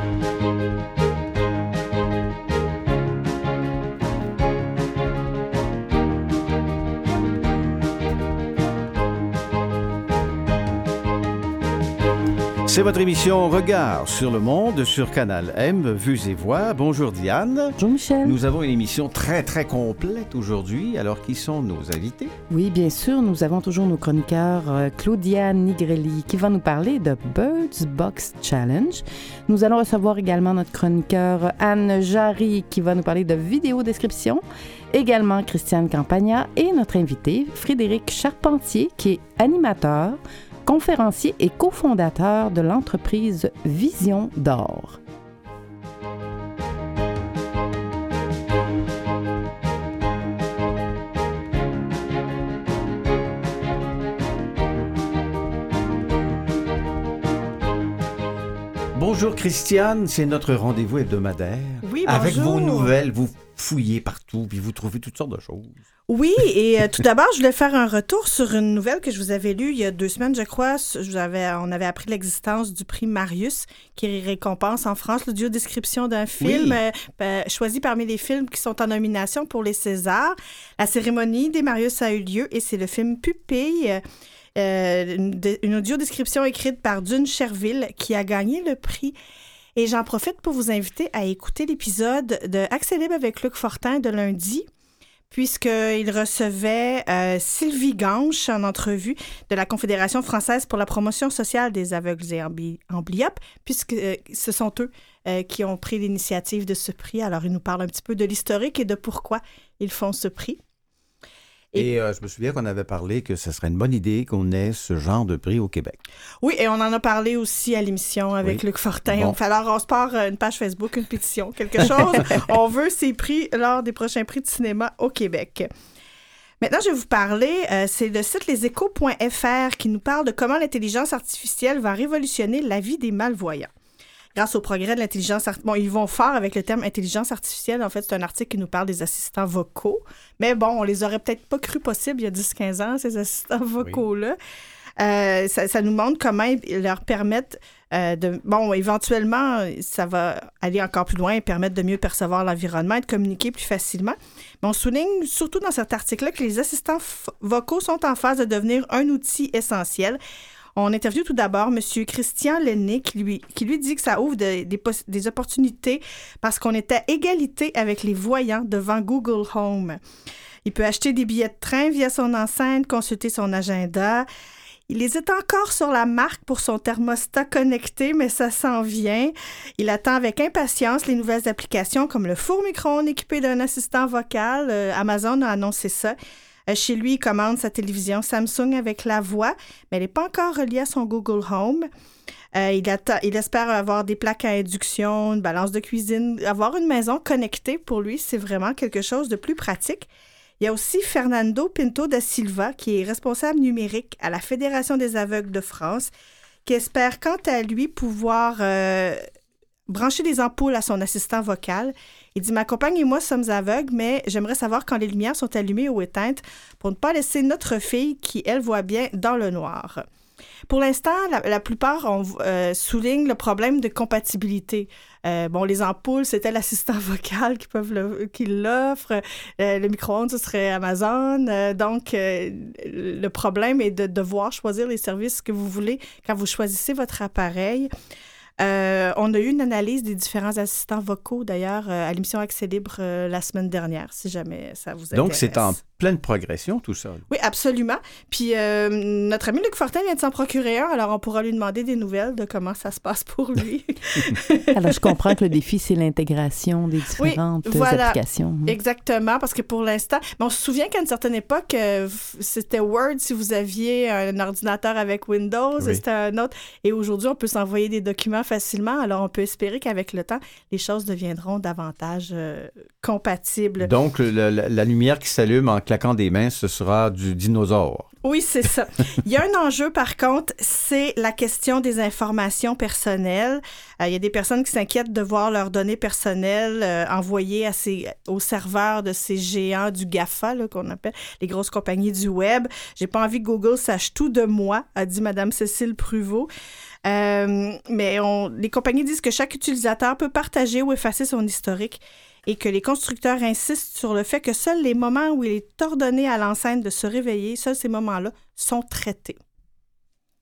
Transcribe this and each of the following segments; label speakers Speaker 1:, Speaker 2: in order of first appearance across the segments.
Speaker 1: Música C'est votre émission Regard sur le monde sur Canal M, Vues et Voix. Bonjour Diane.
Speaker 2: Bonjour Michel.
Speaker 1: Nous avons une émission très très complète aujourd'hui. Alors qui sont nos invités?
Speaker 2: Oui, bien sûr, nous avons toujours nos chroniqueurs euh, Claudia Nigrelli qui va nous parler de Birds Box Challenge. Nous allons recevoir également notre chroniqueur Anne Jarry qui va nous parler de vidéo description. Également Christiane Campagna et notre invité Frédéric Charpentier qui est animateur conférencier et cofondateur de l'entreprise Vision d'Or.
Speaker 1: Bonjour Christiane, c'est notre rendez-vous hebdomadaire.
Speaker 3: Oui,
Speaker 1: Avec
Speaker 3: bonjour.
Speaker 1: vos nouvelles, vous fouillez partout, puis vous trouvez toutes sortes de choses.
Speaker 3: Oui, et euh, tout d'abord, je voulais faire un retour sur une nouvelle que je vous avais lue il y a deux semaines, je crois. Je vous avais, on avait appris l'existence du prix Marius, qui récompense en France l'audio description d'un film
Speaker 1: Oui.
Speaker 3: euh, euh, choisi parmi les films qui sont en nomination pour les Césars. La cérémonie des Marius a eu lieu et c'est le film Pupille. euh, une, une audio description écrite par Dune Cherville qui a gagné le prix. Et j'en profite pour vous inviter à écouter l'épisode de Accès libre avec Luc Fortin de lundi, puisqu'il recevait euh, Sylvie Ganche en entrevue de la Confédération française pour la promotion sociale des aveugles et amblyopes, puisque euh, ce sont eux euh, qui ont pris l'initiative de ce prix. Alors, ils nous parlent un petit peu de l'historique et de pourquoi ils font ce prix. Et-
Speaker 1: Et, euh, je me souviens qu'on avait parlé que ce serait une bonne idée qu'on ait ce genre de prix au Québec.
Speaker 3: Oui, et on en a parlé aussi à l'émission avec
Speaker 1: Oui.
Speaker 3: Luc Fortin.
Speaker 1: Bon.
Speaker 3: Alors, on se part euh, une page Facebook, une pétition, quelque chose. on veut ces prix lors des prochains prix de cinéma au Québec. Maintenant, je vais vous parler, euh, c'est le site leséchos.fr qui nous parle de comment l'intelligence artificielle va révolutionner la vie des malvoyants. Grâce au progrès de l'intelligence artificielle. Bon, ils vont fort avec le terme intelligence artificielle. En fait, c'est un article qui nous parle des assistants vocaux. Mais bon, on les aurait peut-être pas cru possible il y a 10-15 ans, ces assistants vocaux-là. Euh, ça, ça nous montre comment ils leur permettent euh, de... Bon, éventuellement, ça va aller encore plus loin et permettre de mieux percevoir l'environnement et de communiquer plus facilement. Mais on souligne surtout dans cet article-là que les assistants vocaux sont en phase de devenir un outil essentiel. On interviewe tout d'abord M. Christian Lenné qui lui, qui lui dit que ça ouvre de- des, des opportunités parce qu'on est à égalité avec les voyants devant Google Home. Il peut acheter des billets de train via son enceinte, consulter son agenda. Il hésite encore sur la marque pour son thermostat connecté, mais ça s'en vient. Il attend avec impatience les nouvelles applications comme le four micro-ondes équipé d'un assistant vocal. Euh, Amazon a annoncé ça. Euh, chez lui, il commande sa télévision Samsung avec la voix, mais elle n'est pas encore reliée à son Google Home. Euh, il, espère avoir des plaques à induction, une balance de cuisine, avoir une maison connectée pour lui, c'est vraiment quelque chose de plus pratique. Il y a aussi Fernando Pinto da Silva, qui est responsable numérique à la Fédération des aveugles de France, qui espère quant à lui pouvoir euh, brancher des ampoules à son assistant vocal. Il dit Ma compagne et moi sommes aveugles, mais j'aimerais savoir quand les lumières sont allumées ou éteintes pour ne pas laisser notre fille, qui elle voit bien, dans le noir. Pour l'instant, la, plupart on, euh, soulignent le problème de compatibilité. Euh, bon, les ampoules, c'était l'assistant vocal qui, peuvent le- qui l'offre. Euh, le micro-ondes, ce serait Amazon. Euh, donc, le problème est de devoir choisir les services que vous voulez quand vous choisissez votre appareil. Euh, on a eu une analyse des différents assistants vocaux, d'ailleurs, euh, à l'émission Accès Libre euh, la semaine dernière, si jamais ça vous intéresse.
Speaker 1: Donc, c'est en pleine progression, tout ça.
Speaker 3: Oui, absolument. Puis euh, notre ami Luc Fortin vient de s'en procurer un, alors on pourra lui demander des nouvelles de comment ça se passe pour lui.
Speaker 2: Alors, je comprends que le défi, c'est l'intégration des différentes euh,
Speaker 3: voilà.
Speaker 2: applications.
Speaker 3: Exactement, parce que pour l'instant, mais on se souvient qu'à une certaine époque, c'était Word si vous aviez un ordinateur avec Windows,
Speaker 1: Oui.
Speaker 3: et c'était un autre. Et aujourd'hui, on peut s'envoyer des documents facilement, alors on peut espérer qu'avec le temps, les choses deviendront davantage euh, compatibles.
Speaker 1: Donc, le- la, la lumière qui s'allume en claquant des mains, ce sera du dinosaure.
Speaker 3: Oui, c'est ça. Il y a un enjeu, par contre, c'est la question des informations personnelles. Euh, il y a des personnes qui s'inquiètent de voir leurs données personnelles euh, envoyées à ces, aux serveurs de ces géants du GAFA, qu'on appelle les grosses compagnies du web. J'ai pas envie que Google sache tout de moi, a dit Madame Cécile Pruvot. Euh, mais on, les compagnies disent que chaque utilisateur peut partager ou effacer son historique et que les constructeurs insistent sur le fait que seuls les moments où il est ordonné à l'enceinte de se réveiller, seuls ces moments-là sont traités.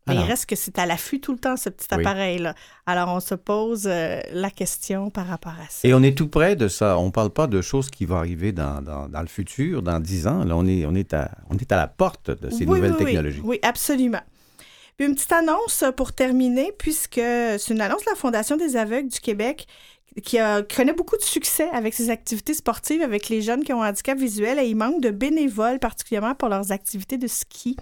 Speaker 3: Mais il reste que c'est à l'affût tout le temps, ce petit
Speaker 1: Oui.
Speaker 3: appareil-là. Alors, on se pose euh, la question par rapport à ça.
Speaker 1: Et on est tout près de ça. On ne parle pas de choses qui vont arriver dans, dans- dans le futur, dans 10 ans. Là, on est, on est, à, on est à la porte de ces
Speaker 3: Oui,
Speaker 1: nouvelles
Speaker 3: oui.
Speaker 1: technologies.
Speaker 3: Oui, absolument. Puis une petite annonce pour terminer, puisque c'est une annonce de la Fondation des aveugles du Québec qui, connaît beaucoup de succès avec ses activités sportives avec les jeunes qui ont un handicap visuel et il manque de bénévoles, particulièrement pour leurs activités de ski.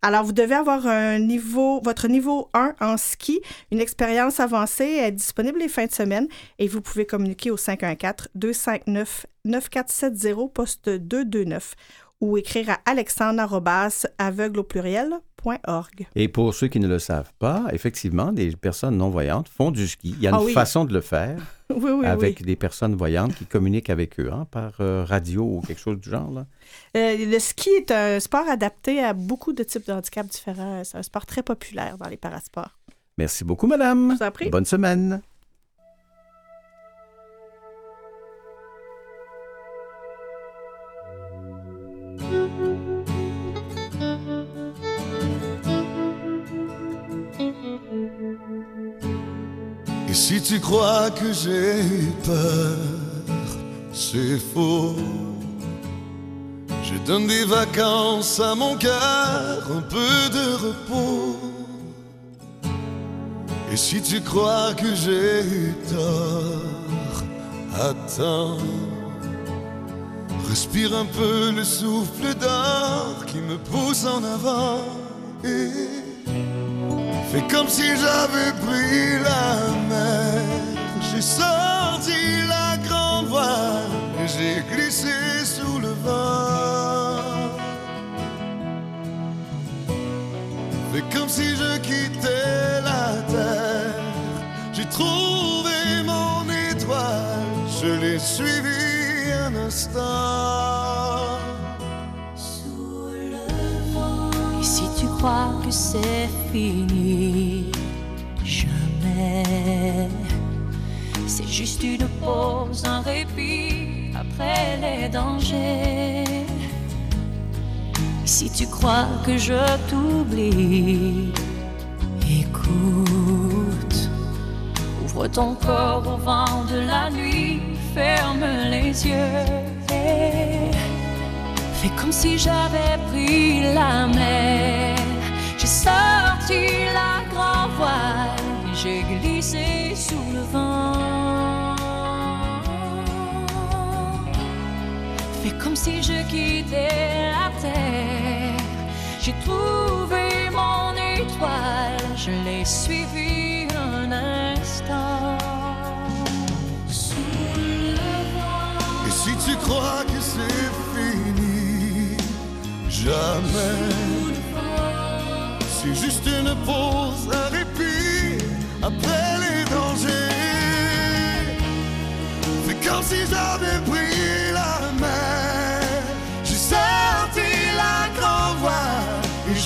Speaker 3: Alors, vous devez avoir un niveau, votre niveau 1 en ski, une expérience avancée est disponible les fins de semaine et vous pouvez communiquer au 514-259-9470, poste 229 ou écrire à alexandre aveugle au pluriel.
Speaker 1: Et pour ceux qui ne le savent pas, effectivement, des personnes non-voyantes font du ski. Il y a une
Speaker 3: Ah oui.
Speaker 1: façon de le faire
Speaker 3: Oui, oui,
Speaker 1: avec des personnes voyantes qui communiquent avec eux hein, par euh, radio ou quelque chose du genre. Là.
Speaker 3: Euh, le ski est un sport adapté à beaucoup de types de handicaps différents. C'est un sport très populaire dans les parasports.
Speaker 1: Merci beaucoup, madame.
Speaker 3: Je vous en prie.
Speaker 1: Bonne semaine.
Speaker 4: Et si tu crois que j'ai eu peur, c'est faux. Je donne des vacances à mon cœur, un peu de repos. Et si tu crois que j'ai eu tort, attends. Respire un peu le souffle d'or qui me pousse en avant. Fais comme si j'avais pris la mer. J'ai sorti la grande voile et j'ai glissé sous le vent. Fais comme si je quittais la terre. J'ai trouvé mon étoile, je l'ai suivi un instant.
Speaker 5: Et si tu crois que c'est fini, les dangers. Si tu crois que je t'oublie, écoute. Ouvre ton corps au vent de la nuit, ferme les yeux. et Fais comme si j'avais pris la mer. J'ai sorti la grand voile j'ai glissé sous le vent. Si je quittais la terre. J'ai trouvé mon étoile, je l'ai suivi un instant. Sous le vent.
Speaker 4: Et si tu crois que c'est fini, jamais. C'est juste une pause, un répit après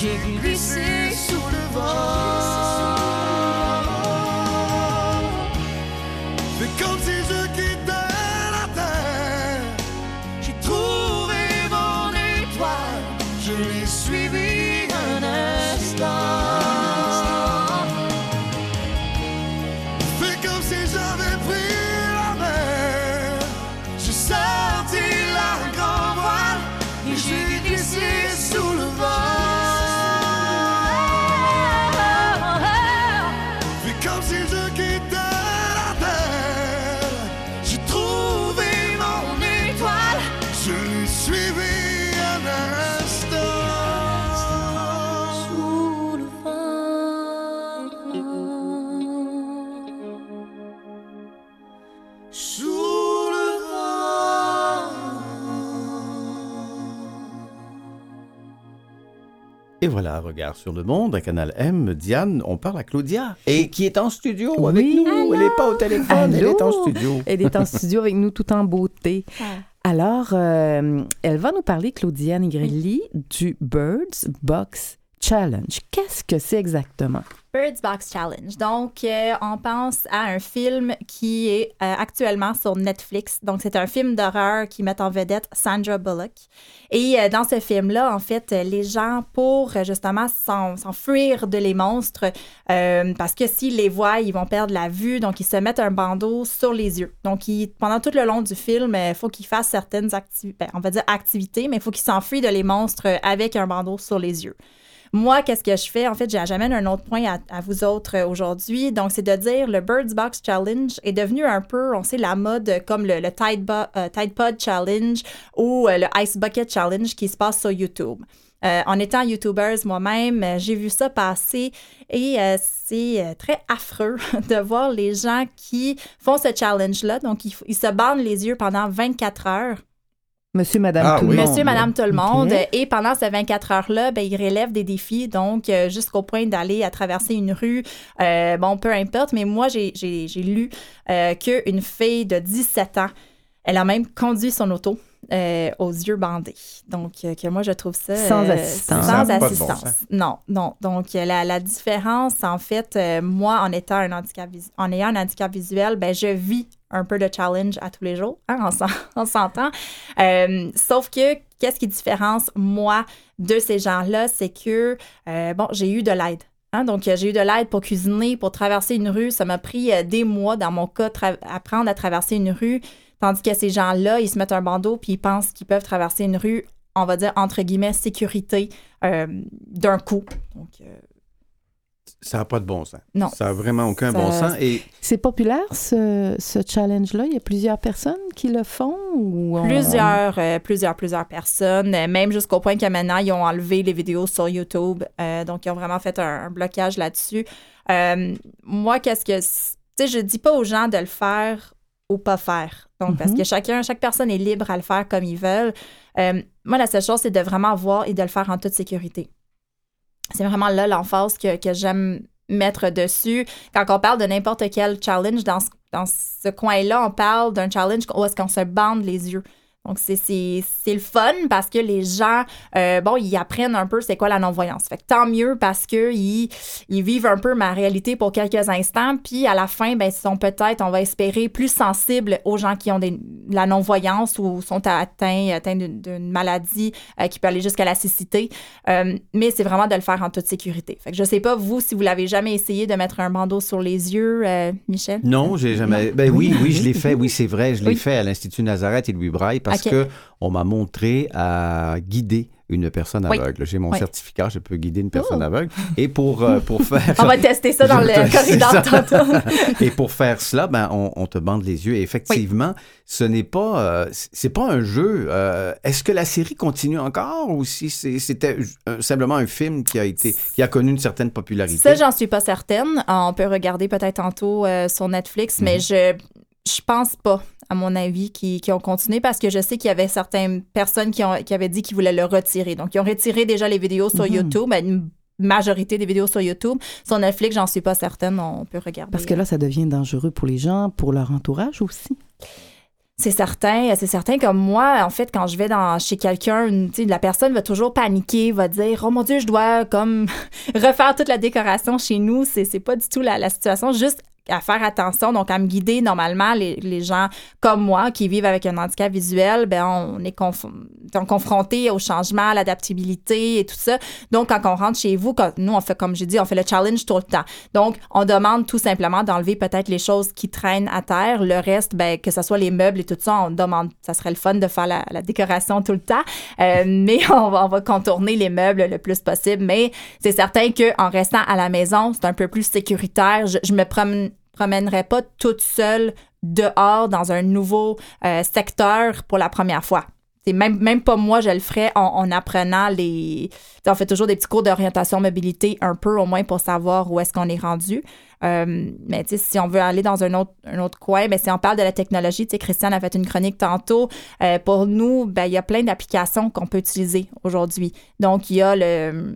Speaker 4: j'ai glissé sous le vent. C'est comme
Speaker 1: voilà, regard sur le monde à Canal M. Diane, on parle à Claudia, et qui est en studio avec
Speaker 2: Oui.
Speaker 1: nous. Elle n'est pas au téléphone, elle est en studio.
Speaker 2: Elle est en studio avec nous tout en beauté. Alors, euh, elle va nous parler, Claudia Nigrelli, du Birds Box Challenge. Qu'est-ce que c'est exactement?
Speaker 6: Birds Box Challenge. Donc, euh, on pense à un film qui est euh, actuellement sur Netflix. Donc, c'est un film d'horreur qui met en vedette Sandra Bullock. Et euh, dans ce film-là, en fait, les gens, pour justement s'enfuir de les monstres, parce que s'ils les voient, ils vont perdre la vue, donc ils se mettent un bandeau sur les yeux. Donc, pendant tout le long du film, il faut qu'ils fassent certaines activités, ben, on va dire activités, mais il faut qu'ils s'enfuient de les monstres avec un bandeau sur les yeux. Moi, qu'est-ce que je fais? En fait, j'amène un autre point à, vous autres euh, aujourd'hui. Donc, c'est de dire le Birds Box Challenge est devenu un peu, on sait, la mode comme le, Tide, euh, Tide, Pod Challenge ou euh, le Ice Bucket Challenge qui se passe sur YouTube. en étant YouTubers moi-même, j'ai vu ça passer et c'est très affreux de voir les gens qui font ce challenge-là. Donc, ils, ils se bandent les yeux pendant 24 heures
Speaker 2: Monsieur, Madame, ah tout le monde.
Speaker 6: Monsieur, Madame, tout le monde. Et pendant ces 24 heures-là, ben, il relève des défis, donc euh, jusqu'au point d'aller à traverser une rue. Euh, bon, peu importe, mais moi, j'ai lu euh, qu'une fille de 17 ans, elle a même conduit son auto. aux yeux bandés. Donc, que moi, je trouve ça...
Speaker 2: Sans assistance.
Speaker 6: Sans assistance. Non, non. Donc, la, la différence, en fait, moi, en étant un handicap, en ayant un handicap visuel, ben, je vis un peu de challenge à tous les jours, hein, on s'entend. Euh, sauf que, qu'est-ce qui différence, moi, de ces gens-là, c'est que, euh, bon, j'ai eu de l'aide. Hein. donc, j'ai eu de l'aide pour cuisiner, pour traverser une rue. Ça m'a pris euh, des mois, dans mon cas, apprendre à traverser une rue. Tandis que ces gens-là, ils se mettent un bandeau puis ils pensent qu'ils peuvent traverser une rue, on va dire, entre guillemets, sécurité d'un coup. Donc,
Speaker 1: ça n'a pas de bon sens.
Speaker 6: Non.
Speaker 1: Ça n'a vraiment aucun bon sens. Et...
Speaker 2: C'est populaire, ce, ce challenge-là? Il y a plusieurs personnes qui le font? Ou
Speaker 6: plusieurs, euh, plusieurs, plusieurs personnes. Euh, même jusqu'au point que maintenant, ils ont enlevé les vidéos sur YouTube. Euh, donc, ils ont vraiment fait un, blocage là-dessus. moi, qu'est-ce que... Tu sais, je dis pas aux gens de le faire ou pas faire. Donc, parce mhm. que chacun, chaque personne est libre à le faire comme ils veulent. moi, la seule chose, c'est de vraiment voir et de le faire en toute sécurité. C'est vraiment là l'emphase que, j'aime mettre dessus. Quand on parle de n'importe quel challenge, dans ce, dans ce coin-là, on parle d'un challenge où est-ce qu'on se bande les yeux. Donc, c'est le fun parce que les gens, euh, bon, ils apprennent un peu c'est quoi la non-voyance. Fait que tant mieux parce qu'ils ils vivent un peu ma réalité pour quelques instants. Puis à la fin, ben, ils sont peut-être, on va espérer, plus sensibles aux gens qui ont des, la non-voyance ou sont atteints, atteints d'une maladie euh, qui peut aller jusqu'à la cécité. Euh, mais c'est vraiment de le faire en toute sécurité. Fait que je sais pas, vous, si vous l'avez jamais essayé de mettre un bandeau sur les yeux, Michel?
Speaker 1: Non, j'ai jamais. Ben oui, oui, je l'ai fait. Oui, c'est vrai. Je l'ai fait à l'Institut Nazareth et Louis Braille parce que on m'a montré à guider une personne aveugle. J'ai mon certificat, je peux guider une personne oh. aveugle. Et pour, euh, pour faire...
Speaker 6: on va tester ça dans le corridor
Speaker 1: et pour faire cela, ben, on, te bande les yeux. Et effectivement, ce n'est pas, euh, c'est pas un jeu. Euh, est-ce que la série continue encore ou si c'était simplement un film qui a été, qui a connu une certaine popularité?
Speaker 6: Ça, j'en suis pas certaine. On peut regarder peut-être tantôt sur Netflix, mais mhm. je, je pense pas à mon avis, qui, ont continué parce que je sais qu'il y avait certaines personnes qui, ont, qui avaient dit qu'ils voulaient le retirer. Donc, ils ont retiré déjà les vidéos sur mhm. YouTube. Ben, une majorité des vidéos sur YouTube. Sur Netflix, j'en suis pas certaine. On peut regarder.
Speaker 2: Parce que là, ça devient dangereux pour les gens, pour leur entourage aussi.
Speaker 6: C'est certain, c'est certain. Comme moi, en fait, quand je vais dans, chez quelqu'un, la personne va toujours paniquer, va dire, oh mon Dieu, je dois comme refaire toute la décoration chez nous. C'est pas du tout la, la situation. Juste à faire attention, donc à me guider. Normalement, les, les, gens comme moi qui vivent avec un handicap visuel, ben on est confrontés au changement, à l'adaptabilité et tout ça. Donc, quand on rentre chez vous, quand, nous, on fait, comme j'ai dit, on fait le challenge tout le temps. Donc, on demande tout simplement d'enlever peut-être les choses qui traînent à terre. Le reste, ben, que ce soit les meubles et tout ça, on demande, ça serait le fun de faire la, décoration tout le temps. Euh, mais on va, on va contourner les meubles le plus possible. Mais c'est certain qu'en restant à la maison, c'est un peu plus sécuritaire. Je, je me promène promènerais pas toute seule dehors dans un nouveau euh, secteur pour la première fois. C'est même, même pas moi, je le ferais en, apprenant les. On fait toujours des petits cours d'orientation mobilité, un peu au moins pour savoir où est-ce qu'on est rendu. Euh, mais si on veut aller dans un autre, un autre coin, mais si on parle de la technologie, Christiane a fait une chronique tantôt. Euh, pour nous, ben, il y a plein d'applications qu'on peut utiliser aujourd'hui. Donc, il y a le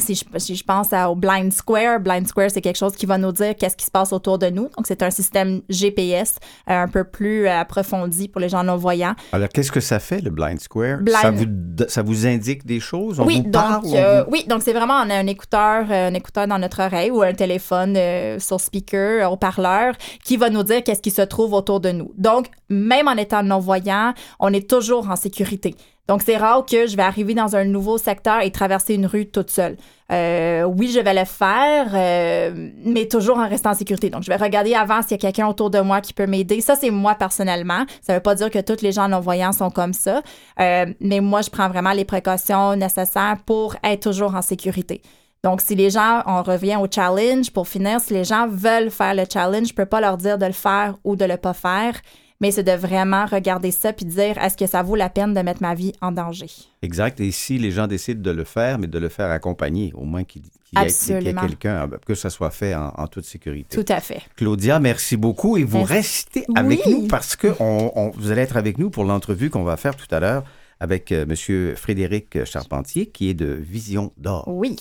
Speaker 6: si je, si je pense à- au Blind Square, Blind Square, c'est quelque chose qui va nous dire qu'est-ce qui se passe autour de nous. Donc, c'est un système GPS euh, un peu plus euh, approfondi pour les gens non-voyants.
Speaker 1: Alors, qu'est-ce que ça fait, le Blind Square?
Speaker 6: Blind-
Speaker 1: Ça, vous, ça vous indique des choses? On
Speaker 6: oui,
Speaker 1: vous
Speaker 6: donc,
Speaker 1: on
Speaker 6: euh,
Speaker 1: vous-
Speaker 6: oui, donc c'est vraiment on a un écouteur, un écouteur dans notre oreille ou un téléphone euh, sur speaker, haut-parleur, qui va nous dire qu'est-ce qui se trouve autour de nous. Donc, même en étant non-voyant, on est toujours en sécurité. Donc, c'est rare que je vais arriver dans un nouveau secteur et traverser une rue toute seule. Euh, oui, je vais le faire, euh, mais toujours en restant en sécurité. Donc, je vais regarder avant s'il y a quelqu'un autour de moi qui peut m'aider. Ça, c'est moi personnellement. Ça veut pas dire que tous les gens non-voyants sont comme ça, Euh, mais moi, je prends vraiment les précautions nécessaires pour être toujours en sécurité. Donc, si les gens, on revient au challenge, pour finir, si les gens veulent faire le challenge, je peux pas leur dire de le faire ou de le pas faire, mais c'est de vraiment regarder ça puis dire est-ce que ça vaut la peine de mettre ma vie en danger?
Speaker 1: Exact. Et si les gens décident de le faire, mais de le faire accompagné, au moins qu'il y ait, quelqu'un, que ça soit fait en, en toute sécurité.
Speaker 6: Tout à fait.
Speaker 1: Claudia, merci beaucoup. Et vous
Speaker 6: Merci.
Speaker 1: restez avec
Speaker 6: Oui.
Speaker 1: nous parce que on- on- vous allez être avec nous pour l'entrevue qu'on va faire tout à l'heure avec euh, M. Frédéric Charpentier, qui est de Vision d'Or.
Speaker 6: Oui.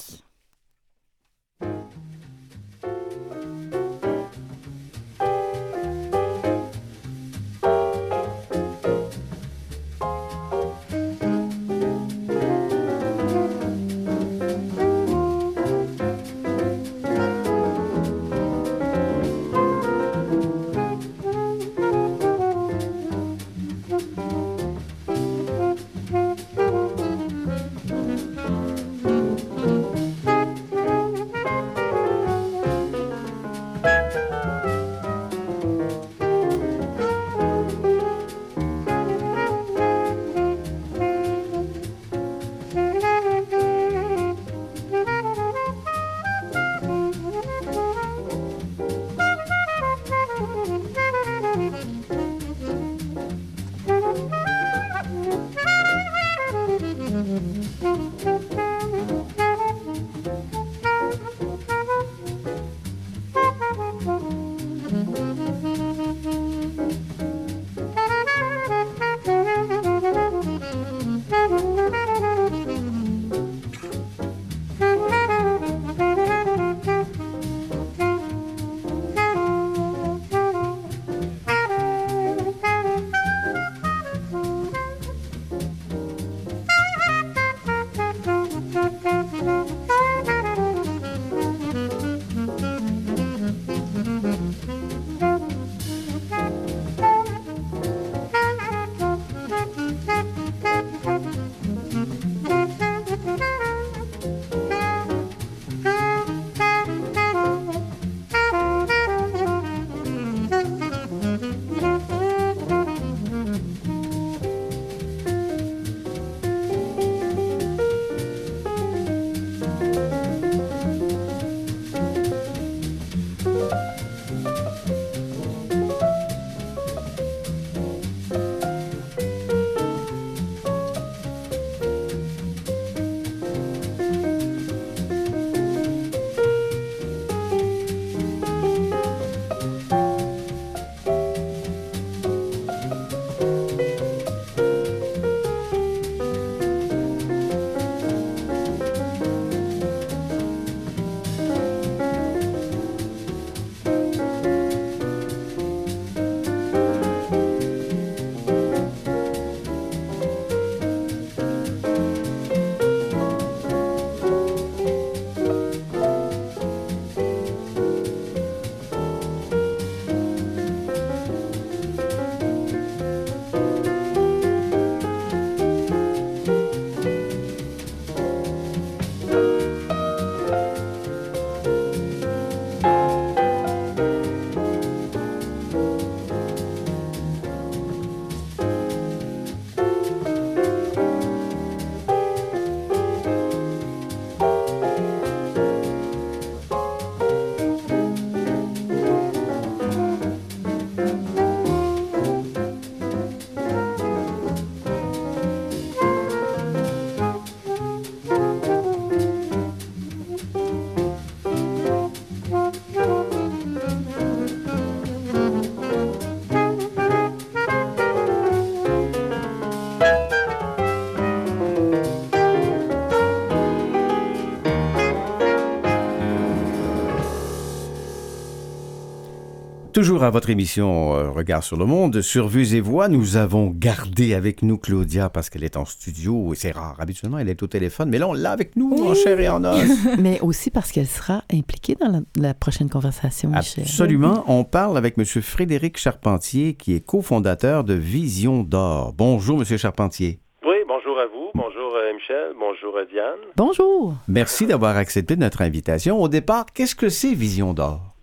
Speaker 1: Toujours à votre émission euh, Regard sur le monde, sur Vues et Voix, nous avons gardé avec nous Claudia parce qu'elle est en studio et c'est rare. Habituellement, elle est au téléphone, mais là, on l'a avec nous en chair et en os.
Speaker 2: Mais aussi parce qu'elle sera impliquée dans la, la prochaine conversation, Michel.
Speaker 1: Absolument. On parle avec M. Frédéric Charpentier, qui est cofondateur de Vision d'Or. Bonjour, M. Charpentier.
Speaker 7: Oui, bonjour à vous. Bonjour euh, Michel. Bonjour euh, Diane.
Speaker 2: Bonjour.
Speaker 1: Merci d'avoir accepté notre invitation. Au départ, qu'est-ce que c'est Vision d'Or?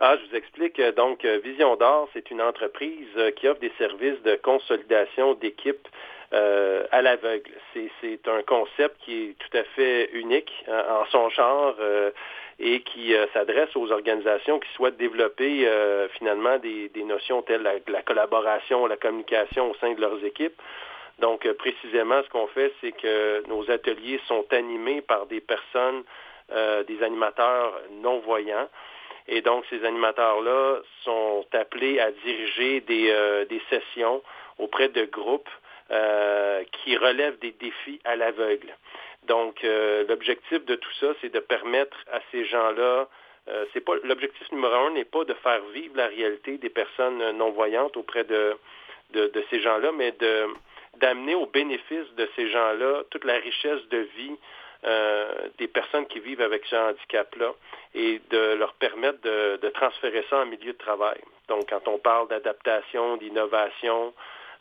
Speaker 7: Ah, je vous explique. Donc, euh, Vision d'Or, c'est une entreprise euh, qui offre des services de consolidation d'équipes euh, à l'aveugle. C'est, un concept qui est tout à fait unique hein, en son genre et qui s'adresse aux organisations qui souhaitent développer finalement des, notions telles la, la collaboration, la communication au sein de leurs équipes. Donc, précisément, ce qu'on fait, c'est que nos ateliers sont animés par des personnes, des animateurs non-voyants. Et donc, ces animateurs-là sont appelés à diriger des, euh, sessions auprès de groupes euh, qui relèvent des défis à l'aveugle. Donc, euh, l'objectif de tout ça, c'est de permettre à ces gens-là, c'est pas l'objectif numéro un n'est pas de faire vivre la réalité des personnes non-voyantes auprès de, de, de ces gens-là, mais de d'amener au bénéfice de ces gens-là toute la richesse de vie euh, des personnes qui vivent avec ce handicap-là et de leur permettre de, de transférer ça en milieu de travail. Donc, quand on parle d'adaptation, d'innovation,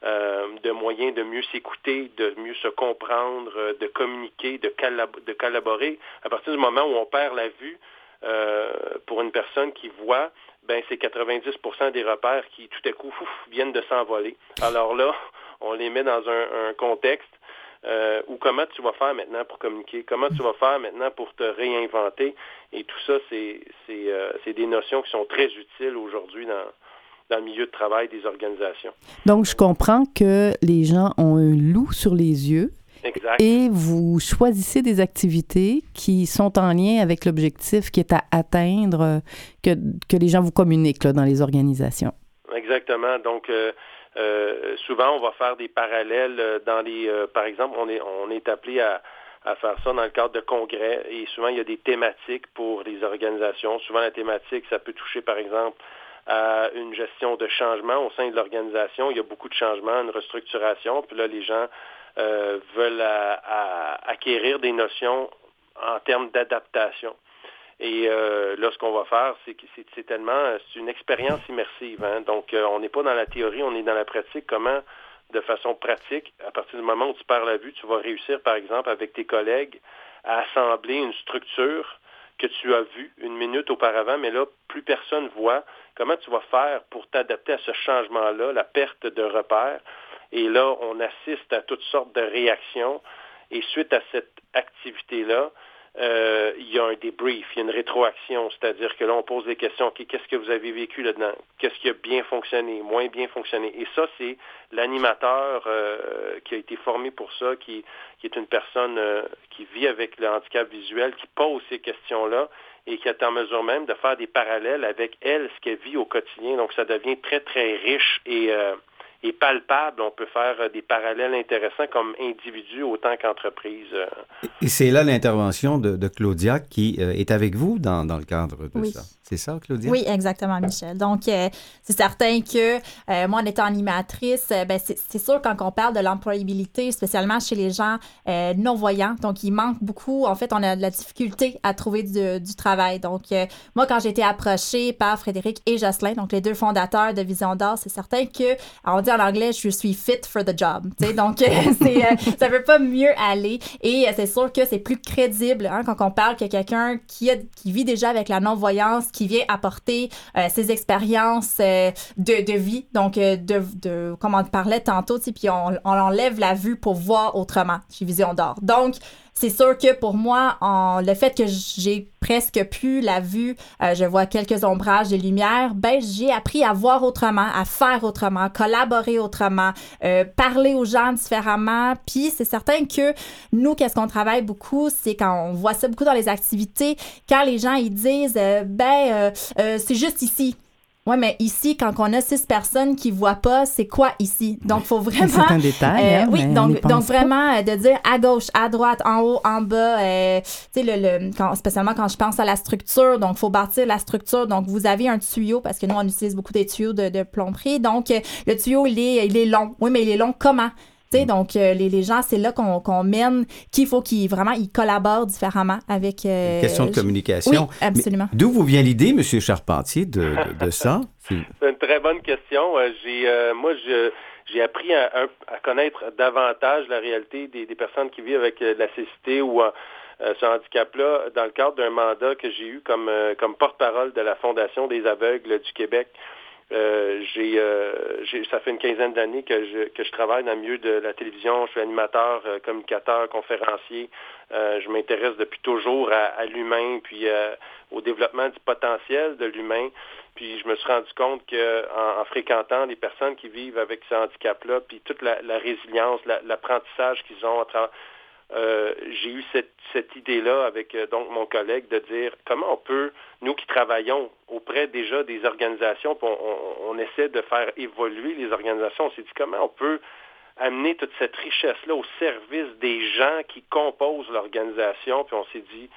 Speaker 7: euh, de moyens de mieux s'écouter, de mieux se comprendre, euh, de communiquer, de, collab- de collaborer, à partir du moment où on perd la vue, euh, pour une personne qui voit, ben c'est 90% des repères qui tout à coup viennent de s'envoler. Alors là, on les met dans un, un contexte euh, où comment tu vas faire maintenant pour communiquer, comment tu vas faire maintenant pour te réinventer? Et tout ça, c'est c'est euh, c'est des notions qui sont très utiles aujourd'hui dans dans le milieu de travail des organisations.
Speaker 2: Donc, je comprends que les gens ont un loup sur les yeux
Speaker 7: Exact.
Speaker 2: et vous choisissez des activités qui sont en lien avec l'objectif qui est à atteindre, euh, que, que les gens vous communiquent là, dans les organisations.
Speaker 7: Exactement. Donc, euh, souvent, on va faire des parallèles euh, dans les, euh, par exemple, on est, appelé à, faire ça dans le cadre de congrès et souvent, il y a des thématiques pour les organisations. Souvent, la thématique, ça peut toucher, par exemple, à une gestion de changement au sein de l'organisation. Il y a beaucoup de changements, une restructuration, puis là, les gens euh, veulent acquérir des notions en termes d'adaptation. Et euh, là, ce qu'on va faire, c'est que c'est tellement, c'est une expérience immersive. hein. Donc, euh, on n'est pas dans la théorie, on est dans la pratique. Comment, de façon pratique, à partir du moment où tu perds la vue, tu vas réussir, par exemple, avec tes collègues, à assembler une structure que tu as vue une minute auparavant, mais là, plus personne voit. Comment tu vas faire pour t'adapter à ce changement-là, la perte de repères? Et là, on assiste à toutes sortes de réactions. Et suite à cette activité-là, euh, il y a un débrief, il y a une rétroaction, c'est-à-dire que là, on pose des questions, qu'est-ce que vous avez vécu là-dedans? Qu'est-ce qui a bien fonctionné, moins bien fonctionné? Et ça, c'est l'animateur euh, qui a été formé pour ça, qui, qui est une personne euh, qui vit avec le handicap visuel, qui pose ces questions-là et qui est en mesure même de faire des parallèles avec elle, ce qu'elle vit au quotidien. Donc, ça devient très, très riche et, euh, et palpable. On peut faire euh, des parallèles intéressants comme individu autant qu'entreprise. euh.
Speaker 1: Et c'est là l'intervention de, de Claudia qui euh, est avec vous dans, dans le cadre de
Speaker 6: Oui.
Speaker 1: ça. C'est ça, Claudia?
Speaker 6: Oui, exactement, Michel. Donc, euh, c'est certain que euh, moi, en étant animatrice, euh, ben, c'est sûr, quand on parle de l'employabilité, spécialement chez les gens euh, non-voyants, donc il manque beaucoup, en fait, on a de la difficulté à trouver du, du travail. Donc, euh, moi, quand j'ai été approchée par Frédéric et Jocelyn, donc les deux fondateurs de Vision d'Or, c'est certain que, on dit en anglais, je suis fit for the job. tu sais. Donc, euh, ça peut pas mieux aller. Et euh, c'est sûr que c'est plus crédible hein, quand on parle que quelqu'un qui, qui vit déjà avec la non-voyance, qui vient apporter euh, ses expériences de, vie, donc de, de, comme on parlait tantôt, puis on, on enlève la vue pour voir autrement chez Vision d'Or. Donc, c'est sûr que pour moi, en, le fait que j'ai presque plus la vue, euh, je vois quelques ombrages de lumière, ben j'ai appris à voir autrement, à faire autrement, collaborer autrement, euh, parler aux gens différemment. Puis c'est certain que nous, qu'est-ce qu'on travaille beaucoup, c'est quand on voit ça beaucoup dans les activités, quand les gens ils disent, euh, ben euh, euh, c'est juste ici. Ouais, mais ici, quand on a six personnes qui voient pas, c'est quoi ici? Donc, faut vraiment.
Speaker 2: C'est un détail.
Speaker 6: Euh,
Speaker 2: hein,
Speaker 6: oui, donc, vraiment euh, de dire à gauche, à droite, en haut, en bas, euh, tu sais, le, le, quand, spécialement quand je pense à la structure, donc faut bâtir la structure. Donc, vous avez un tuyau, parce que nous, on utilise beaucoup des tuyaux de, de plomberie. Donc, euh, le tuyau, il est, il est long. Oui, mais il est long comment? Donc, euh, les, les gens, c'est là qu'on qu'on mène qu'il faut qu'ils vraiment ils collaborent différemment avec. euh,
Speaker 1: Question de communication.
Speaker 6: Oui, absolument.
Speaker 1: D'où vous vient l'idée, M. Charpentier, de, de, de ça? C'est-
Speaker 7: une très bonne question. Euh, J'ai, euh, moi, je, j'ai appris à, à connaître davantage la réalité des, des personnes qui vivent avec la cécité ou ce handicap-là dans le cadre d'un mandat que j'ai eu comme, euh, comme porte-parole de la Fondation des aveugles du Québec. Euh, euh, ça fait une quinzaine d'années que je, que je travaille dans le milieu de la télévision. Je suis animateur, euh, communicateur, conférencier. Euh, je m'intéresse depuis toujours à, à l'humain, puis euh, au développement du potentiel de l'humain. Puis je me suis rendu compte que en, en fréquentant les personnes qui vivent avec ce handicap-là, puis toute la, la résilience, la- l'apprentissage qu'ils ont à travers euh, j'ai eu cette, cette idée-là avec euh, donc mon collègue de dire comment on peut, nous qui travaillons auprès déjà des organisations, on, on- on essaie de faire évoluer les organisations, on s'est dit comment on peut amener toute cette richesse-là au service des gens qui composent l'organisation, puis on s'est dit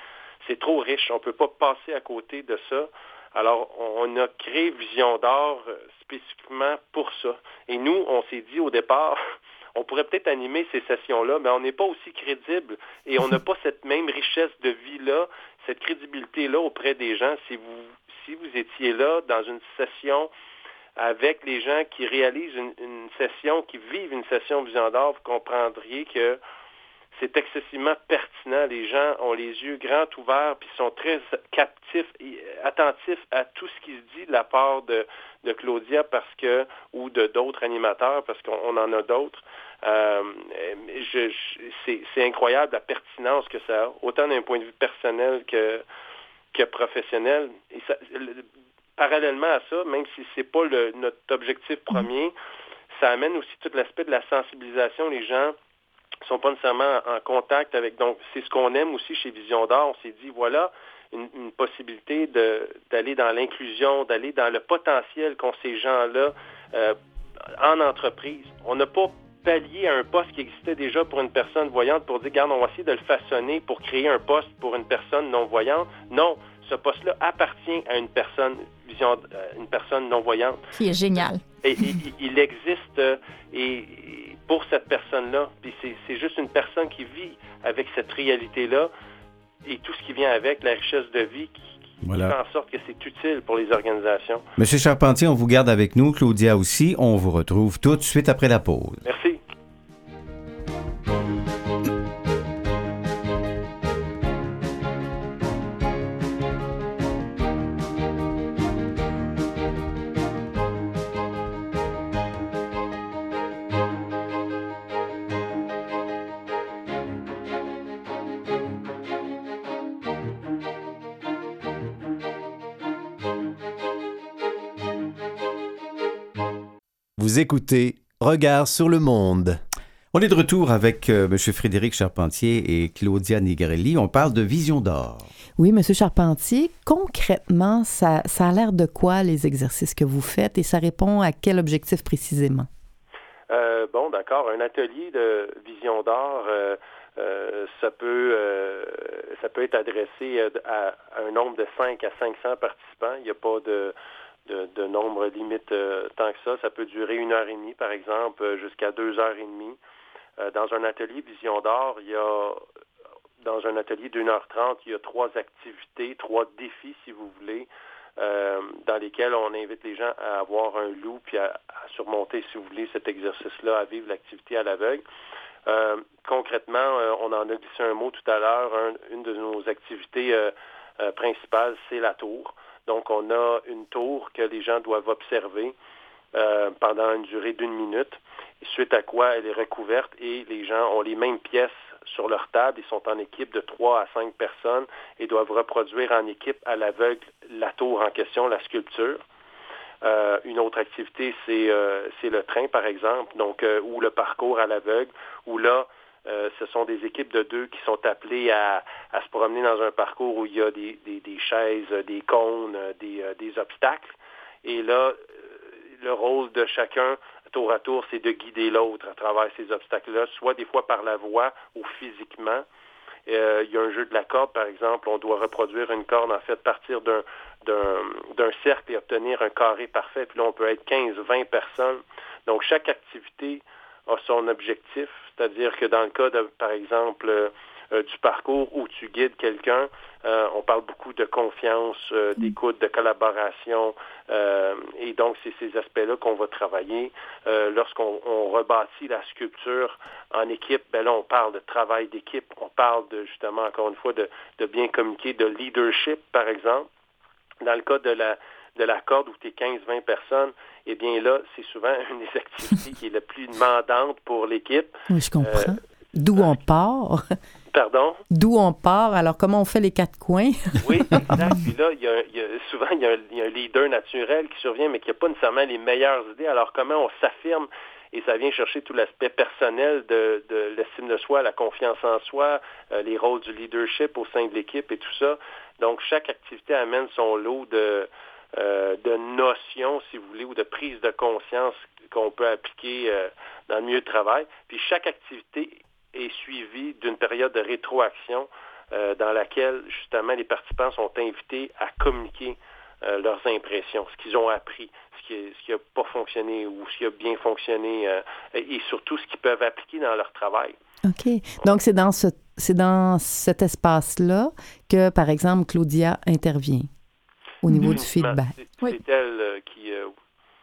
Speaker 7: c'est trop riche, on ne peut pas passer à côté de ça. Alors, on a créé Vision d'or euh, spécifiquement pour ça. Et nous, on s'est dit au départ, on pourrait peut-être animer ces sessions-là, mais on n'est pas aussi crédible et on n'a pas cette même richesse de vie-là, cette crédibilité-là auprès des gens. Si vous, si vous étiez là dans une session avec les gens qui réalisent une, une session, qui vivent une session Vision d'or, vous comprendriez que c'est excessivement pertinent. Les gens ont les yeux grands ouverts, puis sont très captifs et attentifs à tout ce qui se dit de la part de, de Claudia parce que ou de d'autres animateurs, parce qu'on on en a d'autres. Euh, c'est, incroyable la pertinence que ça a, autant d'un point de vue personnel que, professionnel. Parallèlement à ça, même si c'est pas le, notre objectif premier, ça amène aussi tout l'aspect de la sensibilisation. Les gens sont pas nécessairement en contact avec. Donc, c'est ce qu'on aime aussi chez Vision d'Or. On s'est dit, voilà une, possibilité d'aller dans l'inclusion, d'aller dans le potentiel qu'ont ces gens-là euh, en entreprise. On n'a pas pallié à un poste qui existait déjà pour une personne voyante pour dire, regarde, on va essayer de le façonner pour créer un poste pour une personne non-voyante. Non, ce poste-là appartient à une personne, vision, euh, une personne non-voyante.
Speaker 6: Qui est génial.
Speaker 7: Et, il- il existe euh, et, pour cette personne-là. Puis c'est, c'est juste une personne qui vit avec cette réalité-là et tout ce qui vient avec, la richesse de vie qui, qui
Speaker 1: Voilà.
Speaker 7: fait en sorte que c'est utile pour les organisations.
Speaker 1: Monsieur Charpentier, on vous garde avec nous. Claudia aussi. On vous retrouve tout de suite après la pause.
Speaker 7: Merci.
Speaker 8: Vous écoutez Regard sur le monde.
Speaker 1: On est de retour avec euh, Monsieur Frédéric Charpentier et Claudia Nigrelli. On parle de Vision d'or.
Speaker 2: Oui, Monsieur Charpentier, concrètement, ça, ça a l'air de quoi les exercices que vous faites et ça répond à quel objectif précisément?
Speaker 7: Euh, bon, d'accord. Un atelier de vision d'art, euh, euh, ça peut euh, ça peut être adressé à, à un nombre de 5 à 500 participants. Il n'y a pas de, de, nombre limite euh, tant que ça. Ça peut durer une heure et demie, par exemple, euh, jusqu'à deux heures et demie. Euh, dans un atelier vision d'art, il y a dans un atelier d'une heure trente, il y a trois activités, trois défis, si vous voulez, dans lesquels on invite les gens à avoir un loup puis à, surmonter, si vous voulez, cet exercice-là, à vivre l'activité à l'aveugle. Concrètement, on en a glissé un mot tout à l'heure. Un- une de nos activités principales, c'est la tour. Donc, on a une tour que les gens doivent observer euh, pendant une durée d'une minute, suite à quoi elle est recouverte et les gens ont les mêmes pièces sur leur table. Ils sont en équipe de 3 à 5 personnes et doivent reproduire en équipe à l'aveugle la tour en question, la sculpture. Euh, une autre activité, c'est euh, c'est le train, par exemple, donc ou le parcours à l'aveugle, où là, euh, ce sont des équipes de deux qui sont appelées à, à se promener dans un parcours où il y a des, des, des chaises, des cônes, des, euh, des obstacles. Et là, le rôle de chacun, tour à tour, c'est de guider l'autre à travers ces obstacles-là, soit des fois par la voix ou physiquement. Euh, il y a un jeu de la corde, par exemple, on doit reproduire une corde, en fait, partir d'un, d'un, cercle et obtenir un carré parfait. Puis là, on peut être 15, 20 personnes. Donc, chaque activité a son objectif. C'est-à-dire que dans le cas, de, par exemple, euh, du parcours où tu guides quelqu'un, euh, on parle beaucoup de confiance, euh, mm. d'écoute, de collaboration, et donc c'est ces aspects-là qu'on va travailler. Lorsqu'on rebâtit la sculpture en équipe, ben là on parle de travail d'équipe, on parle de justement encore une fois de, de bien communiquer, de leadership par exemple. Dans le cas de la de la corde où tu es 15-20 personnes, eh bien là, c'est souvent une des activités qui est la plus demandante pour l'équipe.
Speaker 2: Oui, je comprends. D'où on part.
Speaker 7: Pardon?
Speaker 2: D'où on part, alors comment on fait les quatre coins?
Speaker 7: oui, exact. Puis là, il y a, souvent, il y, a un, leader naturel qui survient, mais qui n'a pas nécessairement les meilleures idées. Alors, comment on s'affirme? Et ça vient chercher tout l'aspect personnel de, l'estime de soi, la confiance en soi, euh, les rôles du leadership au sein de l'équipe et tout ça. Donc, chaque activité amène son lot de, euh, de notions, si vous voulez, ou de prise de conscience qu'on peut appliquer euh, dans le milieu de travail. Puis chaque activité est suivi d'une période de rétroaction euh, dans laquelle justement les participants sont invités à communiquer leurs impressions, ce qu'ils ont appris, ce qui n'a pas fonctionné ou ce qui a bien fonctionné et surtout ce qu'ils peuvent appliquer dans leur travail.
Speaker 2: OK. Donc, c'est dans, ce, c'est dans cet espace-là que, par exemple, Claudia intervient au niveau du feedback.
Speaker 7: C'est, elle qui,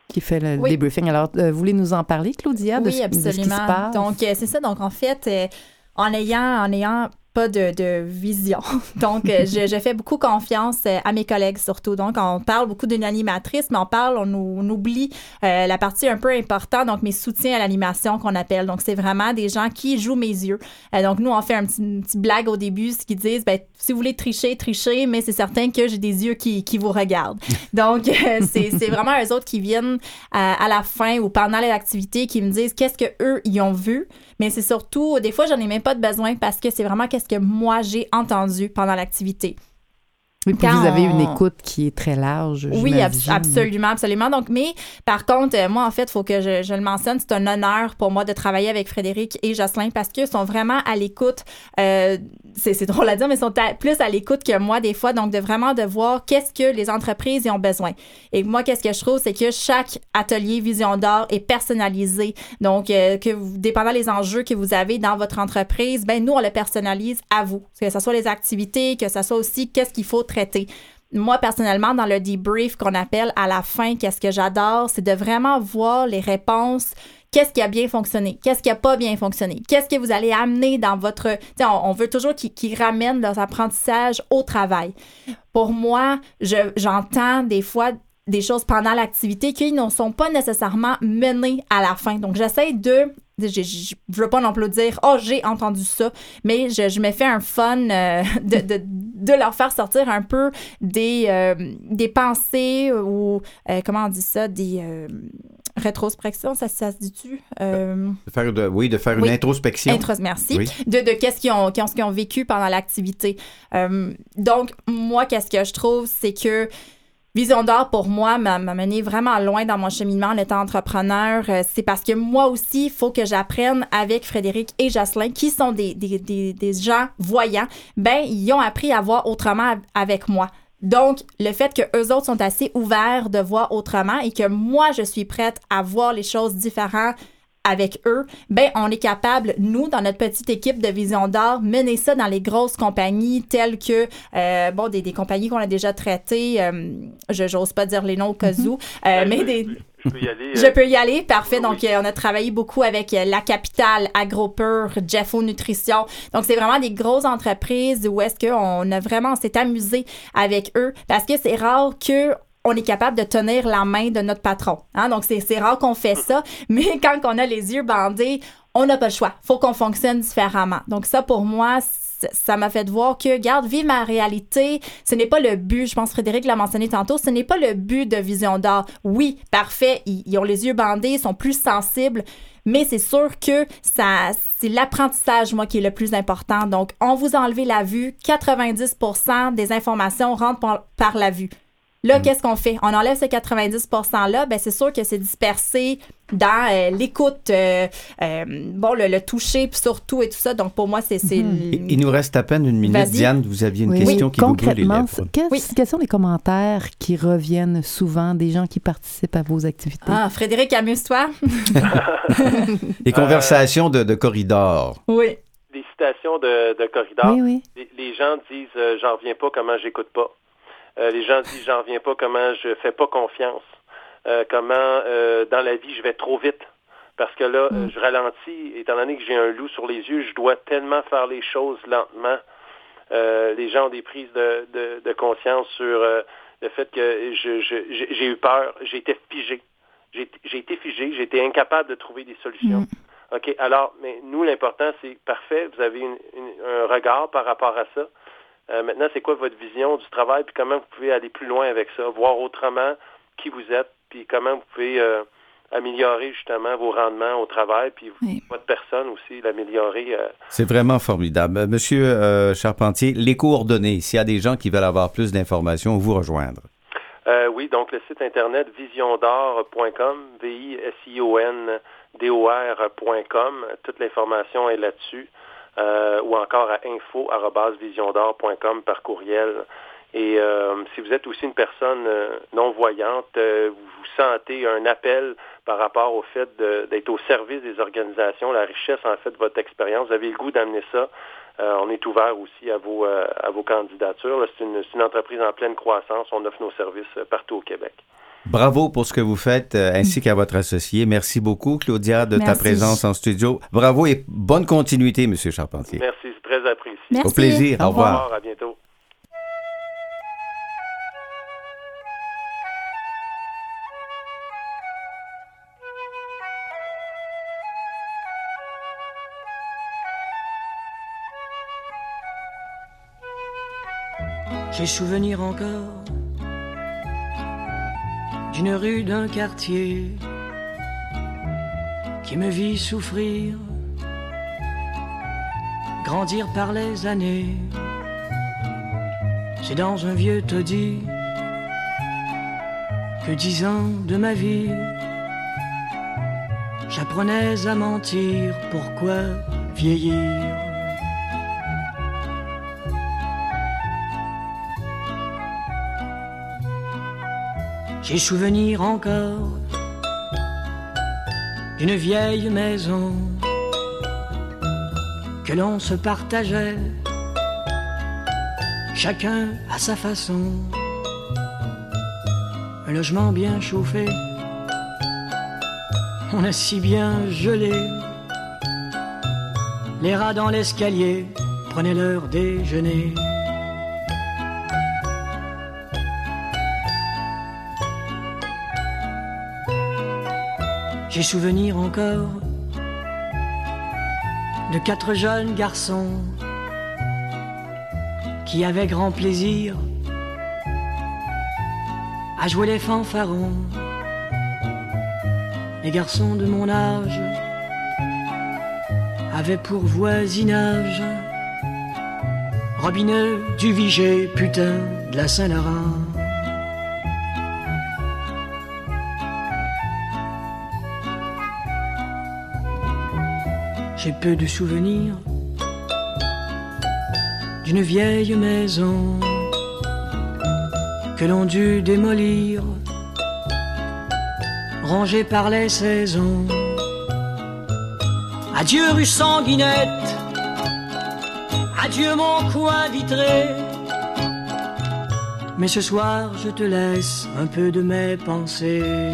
Speaker 2: qui fait le débriefing. Alors, euh, voulez nous en parler, Claudia, de, absolument. De ce qui se passe?
Speaker 6: Donc, euh, c'est ça. Donc, en fait, euh, en ayant, en ayant pas de, vision. Donc, euh, je, fais beaucoup confiance euh, à mes collègues surtout. Donc, on parle beaucoup d'une animatrice, mais on parle, on, oublie euh, la partie un peu importante, donc mes soutiens à l'animation qu'on appelle. Donc, c'est vraiment des gens qui jouent mes yeux. donc, nous, on fait un petit, une petite blague au début, ce qui disent, ben, si vous voulez tricher, trichez, mais c'est certain que j'ai des yeux qui, qui vous regardent. Donc, c'est vraiment eux autres qui viennent à, à la fin ou pendant les activités qui me disent qu'est-ce que eux ils ont vu mais c'est surtout, des fois, j'en ai même pas de besoin parce que c'est vraiment qu'est-ce que moi j'ai entendu pendant l'activité.
Speaker 2: Oui, puis vous avez une écoute qui est très large.
Speaker 6: Oui, absolument, absolument. Donc, mais par contre, euh, moi, en fait, il faut que je, le mentionne, c'est un honneur pour moi de travailler avec Frédéric et Jocelyn parce qu'ils sont vraiment à l'écoute. Euh, c'est drôle à dire, mais ils sont plus à l'écoute que moi des fois. Donc, de vraiment de voir qu'est-ce que les entreprises y ont besoin. Et moi, qu'est-ce que je trouve, c'est que chaque atelier Vision d'or est personnalisé. Donc, euh, que vous, dépendant des enjeux que vous avez dans votre entreprise, ben nous, on le personnalise à vous. Que ce soit les activités, que ce soit aussi qu'est-ce qu'il faut traiter. Moi, personnellement, dans le debrief qu'on appelle à la fin, qu'est-ce que j'adore, c'est de vraiment voir les réponses qu'est-ce qui a bien fonctionné, qu'est-ce qui a pas bien fonctionné, qu'est-ce que vous allez amener dans votre... On, on, veut toujours qu'ils ramènent leurs apprentissages au travail. Pour moi, j'entends des fois des choses pendant l'activité qui ne sont pas nécessairement menées à la fin. Donc, j'essaie de je, je, veux pas non plus dire oh j'ai entendu ça mais je, je me fais un fun euh, de, de, de, leur faire sortir un peu des euh, des pensées ou euh, comment on dit ça? Des rétrospection ça, ça se dit-tu?
Speaker 1: De faire de, oui de faire une introspection.
Speaker 6: Merci. De, de qu'est-ce qu'ils ont, qu'est-ce qu'ils ont vécu pendant l'activité. Donc moi qu'est-ce que je trouve c'est que Vision d'or, pour moi, m'a mené vraiment loin dans mon cheminement en étant entrepreneur. Euh, c'est parce que moi aussi, il faut que j'apprenne avec Frédéric et Jocelyn, qui sont des, des, des, des, gens voyants. Ben, ils ont appris à voir autrement avec moi. Donc, le fait que eux autres sont assez ouverts de voir autrement et que moi, je suis prête à voir les choses différentes avec eux, ben on est capable, nous, dans notre petite équipe de Vision d'Or, mener ça dans les grosses compagnies telles que, euh, bon, des, des, compagnies qu'on a déjà traitées, euh, je n'ose pas dire les noms au cas où, euh,
Speaker 7: ben, mais des... Je peux y aller.
Speaker 6: Je peux y aller, parfait. Donc, on a travaillé beaucoup avec La Capitale, AgroPur, Jeffo Nutrition. Donc, c'est vraiment des grosses entreprises où est-ce qu'on a vraiment, s'est amusé avec eux parce que c'est rare que on est capable de tenir la main de notre patron. Hein? Donc, c'est rare qu'on fait ça, mais quand on a les yeux bandés, on n'a pas le choix. faut qu'on fonctionne différemment. Donc, ça, pour moi, ça m'a fait voir que, garde, vive ma réalité, ce n'est pas le but, je pense Frédéric l'a mentionné tantôt, ce n'est pas le but de Vision d'or. Oui, parfait, ils, ont les yeux bandés, ils sont plus sensibles, mais c'est sûr que ça, c'est l'apprentissage, moi, qui est le plus important. Donc, on vous a enlevé la vue, 90% des informations rentrent par la vue. Là, qu'est-ce qu'on fait? On enlève ce 90 %-là, ben c'est sûr que c'est dispersé dans euh, l'écoute, euh, euh, bon, le, le toucher, puis surtout et tout ça. Donc, pour moi, c'est... c'est
Speaker 1: Il, il nous reste à peine une minute.
Speaker 6: Vas-y.
Speaker 1: Diane, vous aviez une
Speaker 2: Oui.
Speaker 1: question qui vous brûle les
Speaker 2: Concrètement,
Speaker 1: lèvres.
Speaker 2: quels,
Speaker 6: Oui.
Speaker 2: quels sont les commentaires qui reviennent souvent des gens qui participent à vos activités?
Speaker 6: Ah, Frédéric, amuse-toi.
Speaker 1: Les conversations de, de corridor.
Speaker 6: oui.
Speaker 7: Des citations de, de corridor.
Speaker 2: oui, oui.
Speaker 7: Les, les gens disent euh, j'en reviens pas comment j'écoute pas. Euh, les gens disent j'en reviens pas comment je fais pas confiance? Euh, comment euh, dans la vie je vais trop vite? Parce que là, euh, je ralentis, étant donné que j'ai un loup sur les yeux, je dois tellement faire les choses lentement. Les gens ont des prises de, de, de conscience sur le fait que je, je- j'ai eu peur, j'ai été figé. J'ai été figé, j'ai été incapable de trouver des solutions. OK, alors, mais nous, l'important, c'est parfait, vous avez une- une- un regard par rapport à ça. Euh, maintenant, c'est quoi votre vision du travail, puis comment vous pouvez aller plus loin avec ça, voir autrement qui vous êtes, puis comment vous pouvez euh, améliorer justement vos rendements au travail, puis
Speaker 6: Oui.
Speaker 7: votre personne aussi, l'améliorer. euh,
Speaker 1: C'est vraiment formidable. Monsieur euh, Charpentier, les coordonnées, s'il y a des gens qui veulent avoir plus d'informations, vous rejoindre.
Speaker 7: Euh, oui, donc le site internet visiondor.com, V-I-S-I-O-N-D-O-R.com. Toute l'information est là-dessus. Euh, ou encore à info.visiondor.com par courriel. Et euh, si vous êtes aussi une personne euh, non-voyante, vous, sentez un appel par rapport au fait d'être au service des organisations, la richesse en fait de votre expérience, vous avez le goût d'amener ça, on est ouvert aussi à vos, à vos candidatures. C'est une, une entreprise en pleine croissance. On offre nos services partout au Québec.
Speaker 1: Bravo pour ce que vous faites, euh, ainsi qu'à votre associé. Merci beaucoup, Claudia, de ta présence en studio. Bravo et bonne continuité, Monsieur Charpentier.
Speaker 7: Merci, c'est très apprécié.
Speaker 6: Merci.
Speaker 1: Au plaisir. Au
Speaker 2: Au
Speaker 7: Au
Speaker 1: revoir.
Speaker 7: revoir, à bientôt.
Speaker 9: J'ai souvenir encore d'une rue d'un quartier qui me vit souffrir, grandir par les années. C'est dans un vieux taudis que dix ans de ma vie j'apprenais à mentir. Pourquoi vieillir? J'ai souvenir encore d'une vieille maison que l'on se partageait, chacun à sa façon. Un logement bien chauffé, on a si bien gelé. Les rats dans l'escalier prenaient leur déjeuner. J'ai souvenir encore de quatre jeunes garçons qui avaient grand plaisir à jouer les fanfarons. Les garçons de mon âge avaient pour voisinage Robineux, du Vigé, putain de la Saint-Laurent. J'ai peu de souvenirs d'une vieille maison que l'on dut démolir, rangée par les saisons. Adieu rue Sanguinette, adieu mon coin vitré. Mais ce soir, je te laisse un peu de mes pensées.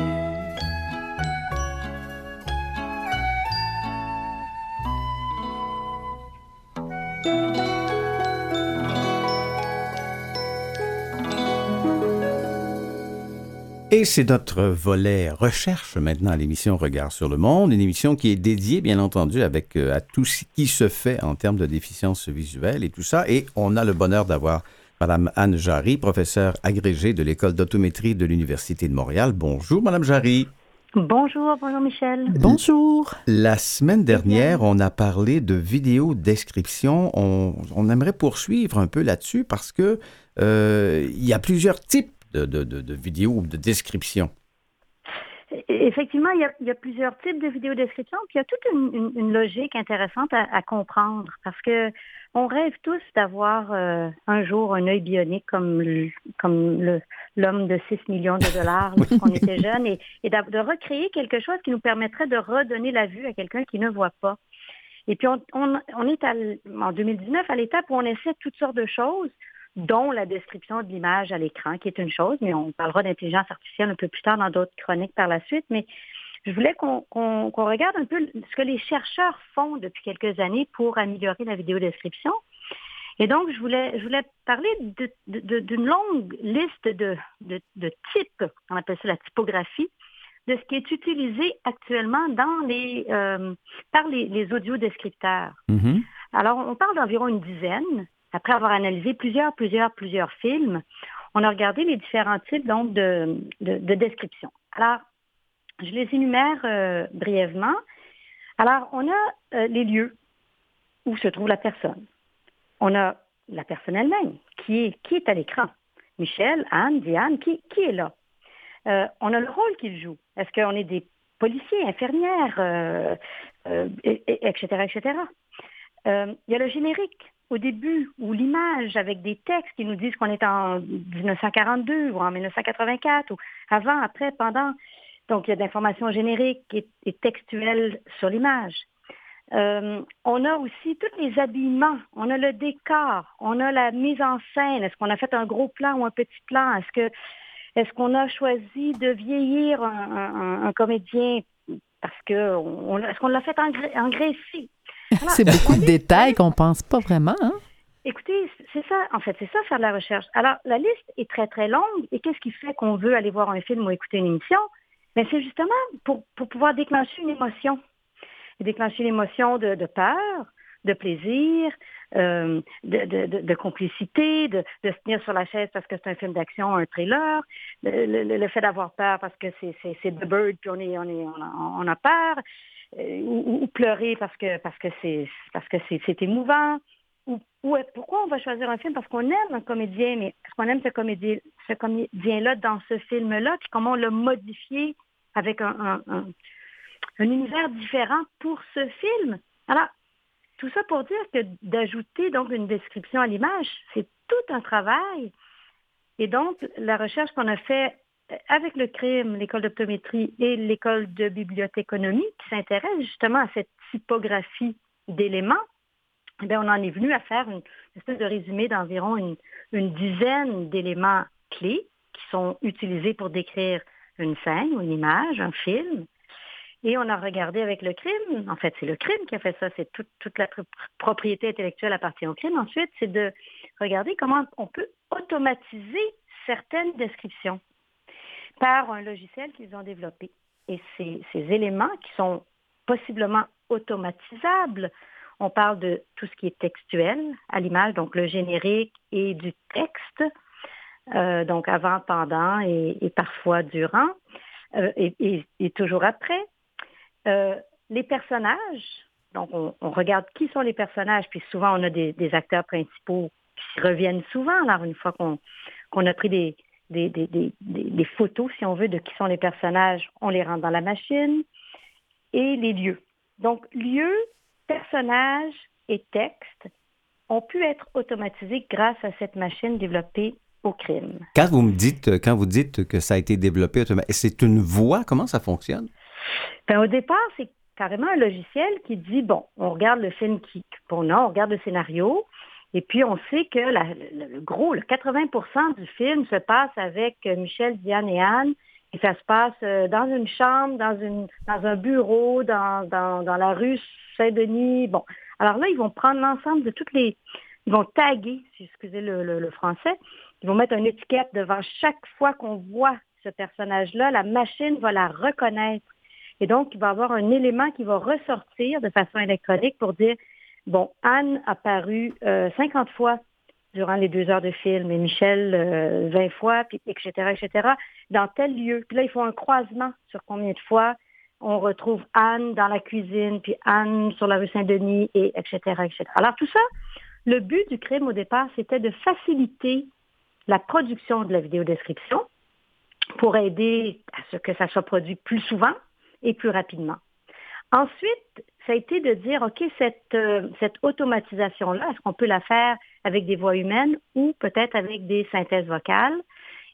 Speaker 1: Et c'est notre volet recherche maintenant à l'émission Regard sur le monde, une émission qui est dédiée, bien entendu, avec euh, à tout ce qui se fait en termes de déficience visuelle et tout ça. Et on a le bonheur d'avoir Madame Anne Jarry, professeure agrégée de l'École d'autométrie de l'Université de Montréal. Bonjour, Madame Jarry.
Speaker 10: Bonjour, bonjour Michel.
Speaker 2: Bonjour.
Speaker 1: La semaine dernière, on a parlé de vidéo description. On, on aimerait poursuivre un peu là-dessus parce que euh, il y a plusieurs types de, de, de, vidéos ou de descriptions?
Speaker 10: Effectivement, il y, a, plusieurs types de vidéos descriptions, puis il y a toute une, logique intéressante à, comprendre parce que on rêve tous d'avoir euh, un jour un œil bionique comme comme l'homme de 6 millions de dollars lorsqu'on était jeune et, de recréer quelque chose qui nous permettrait de redonner la vue à quelqu'un qui ne voit pas. Et puis, on, on, est en 2019 à l'étape où on essaie toutes sortes de choses, dont la description de l'image à l'écran, qui est une chose, mais on parlera d'intelligence artificielle un peu plus tard dans d'autres chroniques par la suite. Mais je voulais qu'on regarde un peu ce que les chercheurs font depuis quelques années pour améliorer la vidéodescription. Et donc, je voulais, je voulais parler d'une longue liste de, de, types, on appelle ça la typographie, de ce qui est utilisé actuellement dans les, euh, par les, les audiodescripteurs. Mm-hmm. Alors, on parle d'environ une dizaine. Après avoir analysé plusieurs, plusieurs, plusieurs films, on a regardé les différents types donc, de, de, description. Alors, je les énumère euh, brièvement. Alors, on a euh, les lieux où se trouve la personne. On a la personne elle-même, qui est, qui est à l'écran. Michel, Anne, Diane, qui, qui est là? Euh, on a le rôle qu'il joue. Est-ce qu'on est des policiers, infirmières, etc., etc. il y a le générique au début ou l'image avec des textes qui nous disent qu'on est en 1942 ou en 1984 ou avant, après, pendant. Donc, il y a de l'information générique et, et textuelle sur l'image. on a aussi tous les habillements, on a le décor, on a la mise en scène. Est-ce qu'on a fait un gros plan ou un petit plan? Est-ce que est-ce qu'on a choisi de vieillir un, comédien parce que est-ce qu'on l'a fait en, Grécie?
Speaker 2: C'est beaucoup de détails qu'on pense pas vraiment. Hein?
Speaker 10: Écoutez, c'est ça, en fait, c'est ça faire de la recherche. Alors, la liste est très, très longue. Et qu'est-ce qui fait qu'on veut aller voir un film ou écouter une émission? Mais ben, c'est justement pour, pouvoir déclencher une émotion. déclencher une émotion de peur, de plaisir, euh, de, complicité, de, se tenir sur la chaise parce que c'est un film d'action, un thriller, le, fait d'avoir peur parce que c'est The Bird puis on, est, on, est, on, a, peur, euh, ou, pleurer parce que parce que c'est parce que c'est émouvant. Ou, pourquoi on va choisir un film? Parce qu'on aime un comédien, mais parce qu'on aime ce comédien, ce comédien-là dans ce film-là, puis comment on l'a modifié avec un, un, un univers différent pour ce film. Alors, tout ça pour dire que d'ajouter donc une description à l'image, c'est tout un travail. Et donc, la recherche qu'on a fait avec le crime, l'école d'optométrie et l'école de bibliothéconomie, qui s'intéresse justement à cette typographie d'éléments, eh on en est venu à faire une espèce de résumé d'environ une, une dizaine d'éléments clés qui sont utilisés pour décrire une scène ou une image, un film. Et on a regardé avec le crime, en fait c'est le crime qui a fait ça, c'est toute la propriété intellectuelle appartient au crime. Ensuite, c'est de regarder comment on peut automatiser certaines descriptions par un logiciel qu'ils ont développé. Et ces, éléments qui sont possiblement automatisables, on parle de tout ce qui est textuel à l'image, donc le générique et du texte, euh, donc avant, pendant et, parfois durant, euh, et, et, toujours après. Euh, les personnages, donc on, regarde qui sont les personnages, puis souvent on a des, acteurs principaux qui reviennent souvent. Alors une fois qu'on a pris des, des, photos, si on veut, de qui sont les personnages, on les rentre dans la machine. Et les lieux. Donc lieux, personnages et textes ont pu être automatisés grâce à cette machine développée au crime.
Speaker 1: Quand vous me dites, quand vous dites que ça a été développé, c'est une voix, comment ça fonctionne?
Speaker 10: Ben, au départ, c'est carrément un logiciel qui dit, bon, on regarde le film qu'on a, on regarde le scénario, et puis on sait que le, gros, le 80% du film se passe avec euh, Michel, Diane et Anne, et ça se passe euh, dans une chambre, dans, une, dans un bureau, dans, dans, dans la rue Saint-Denis. Bon, alors là, ils vont prendre l'ensemble de toutes les... Ils vont taguer, si excusez le, le, le français, ils vont mettre une étiquette devant chaque fois qu'on voit ce personnage-là. La machine va la reconnaître et donc, il va y avoir un élément qui va ressortir de façon électronique pour dire, bon, Anne a paru 50 euh, fois durant les deux heures de film et Michel 20 euh, fois, puis etc., etc., dans tel lieu. Puis là, il faut un croisement sur combien de fois on retrouve Anne dans la cuisine, puis Anne sur la rue Saint-Denis, et etc., etc. Alors tout ça, le but du crime au départ, c'était de faciliter la production de la vidéodescription pour aider à ce que ça soit produit plus souvent et plus rapidement. Ensuite, ça a été de dire, OK, cette, euh, cette automatisation-là, est-ce qu'on peut la faire avec des voix humaines ou peut-être avec des synthèses vocales?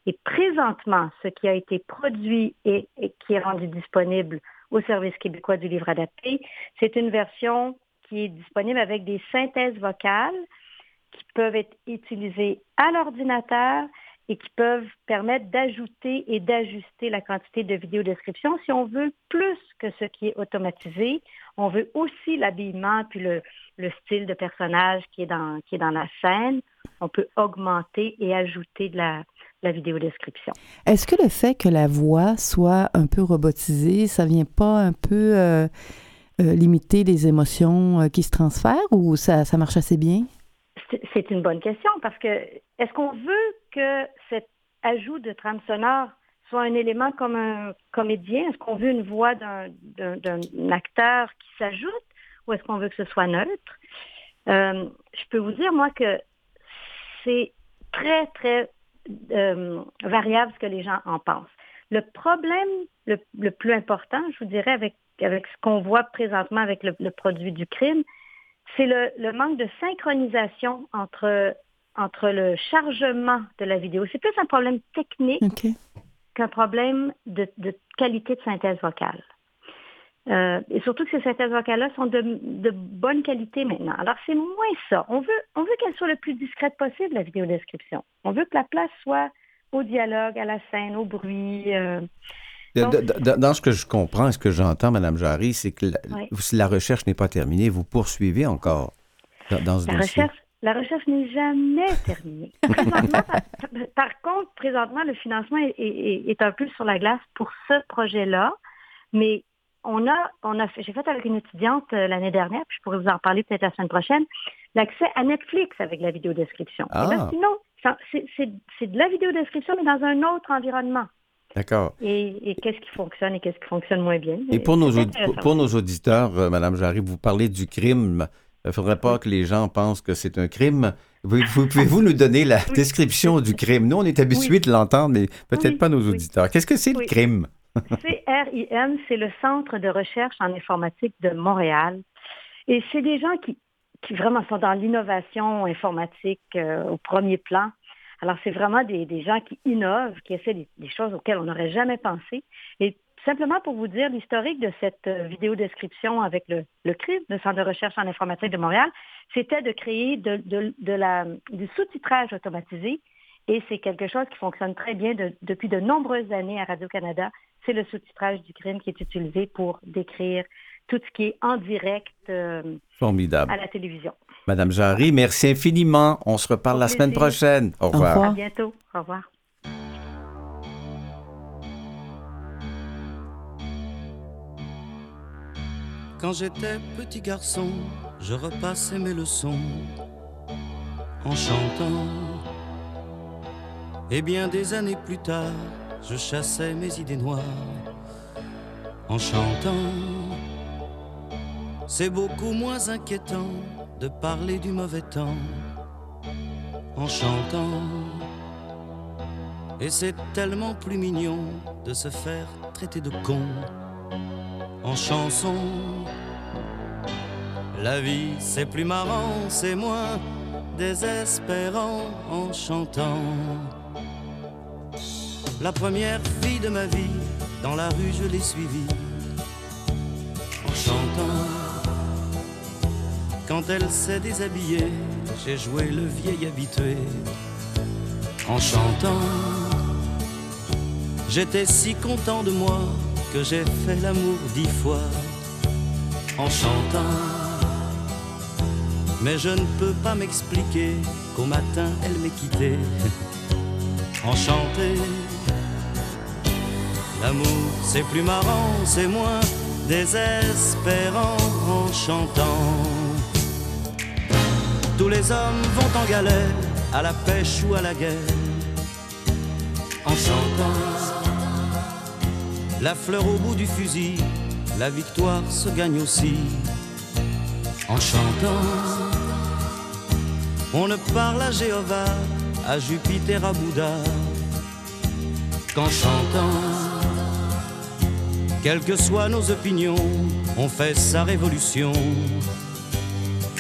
Speaker 10: Et présentement, ce qui a été produit et, et qui est rendu disponible au Service québécois du livre adapté, c'est une version qui est disponible avec des synthèses vocales qui peuvent être utilisées à l'ordinateur et qui peuvent permettre d'ajouter et d'ajuster la quantité de vidéodescription. Si on veut plus que ce qui est automatisé, on veut aussi l'habillement puis le, le, style de personnage qui est, dans, qui est dans la scène. On peut augmenter et ajouter de la, la vidéodescription.
Speaker 2: Est-ce que le fait que la voix soit un peu robotisée, ça vient pas un peu euh, euh, limiter les émotions euh, qui se transfèrent ou ça, ça marche assez bien?
Speaker 10: C'est une bonne question parce que est-ce qu'on veut que cet ajout de trame sonore soit un élément comme un comédien? Est-ce qu'on veut une voix d'un acteur qui s'ajoute ou est-ce qu'on veut que ce soit neutre? Euh, je peux vous dire, moi, que c'est très, très euh, variable ce que les gens en pensent. Le problème le, plus important, je vous dirais, avec, ce qu'on voit présentement avec le produit du crime, c'est le, le, manque de synchronisation entre, entre le chargement de la vidéo. C'est plus un problème technique qu'un problème de, de qualité de synthèse vocale. Euh, et surtout que ces synthèses vocales-là sont de, de bonne qualité maintenant. Alors, c'est moins ça. On veut, on veut qu'elle soit le plus discrète possible, la vidéodescription. On veut que la place soit au dialogue, à la scène, au bruit. euh,
Speaker 1: Dans, dans ce que je comprends, ce que j'entends, Mme Jarry, c'est que la,
Speaker 10: Oui.
Speaker 1: la recherche n'est pas terminée, vous poursuivez encore dans, dans ce
Speaker 10: La
Speaker 1: dossier.
Speaker 10: recherche, la recherche n'est jamais terminée. Présentement, par, par contre, présentement, le financement est, est- est un peu sur la glace pour ce projet-là, mais on a, on a fait, j'ai fait avec une étudiante euh, l'année dernière, puis je pourrais vous en parler peut-être la semaine prochaine, l'accès à Netflix avec la vidéodescription.
Speaker 1: Ah.
Speaker 10: Et là, sinon, c'est de la vidéodescription, mais dans un autre environnement.
Speaker 1: D'accord.
Speaker 10: Et, et qu'est-ce qui fonctionne et qu'est-ce qui fonctionne moins bien?
Speaker 1: Et pour nos, pour, auditeurs, euh, Madame Jarry, vous parlez du crime. Il ne faudrait pas que les gens pensent que c'est un crime. Vous, vous- pouvez-vous nous donner la description du crime? Nous, on est habitués de l'entendre, mais peut-être
Speaker 10: Oui,
Speaker 1: pas nos auditeurs. Qu'est-ce que c'est le crime?
Speaker 10: CRIM, c'est le Centre de recherche en informatique de Montréal. Et c'est des gens qui, qui vraiment sont dans l'innovation informatique euh, au premier plan. Alors, c'est vraiment des, gens qui innovent, qui essaient des, choses auxquelles on n'aurait jamais pensé. Et simplement pour vous dire l'historique de cette euh, vidéodescription avec le, le CRIM, le Centre de recherche en informatique de Montréal, c'était de créer du sous-titrage automatisé. Et c'est quelque chose qui fonctionne très bien de- depuis de nombreuses années à Radio-Canada. C'est le sous-titrage du crime qui est utilisé pour décrire tout ce qui est en direct euh,
Speaker 1: Formidable.
Speaker 10: à la télévision.
Speaker 1: Madame Jarry, merci infiniment. On se reparle
Speaker 10: Au
Speaker 1: la semaine prochaine. Au
Speaker 2: Au
Speaker 1: revoir.
Speaker 2: revoir.
Speaker 10: À bientôt. Au revoir.
Speaker 4: Quand j'étais petit garçon, je repassais mes leçons en chantant. Et bien des années plus tard, je chassais mes idées noires en chantant. C'est beaucoup moins inquiétant de parler du mauvais temps en chantant. Et c'est tellement plus mignon de se faire traiter de con en chanson. La vie c'est plus marrant, c'est moins désespérant en chantant. La première fille de ma vie, dans la rue je l'ai suivie en chantant. Quand elle s'est déshabillée, j'ai joué le vieil habitué en chantant. J'étais si content de moi que j'ai fait l'amour dix fois en chantant. Mais je ne peux pas m'expliquer qu'au matin elle m'ait quitté en chanté. L'amour c'est plus marrant, c'est moins désespérant en chantant. Tous les hommes vont en galère, à la pêche ou à la guerre, en chantant. La fleur au bout du fusil, la victoire se gagne aussi en chantant. On ne parle à Jéhovah à Jupiter, à Bouddha, qu'en chantant, quelles que soient nos opinions, on fait sa révolution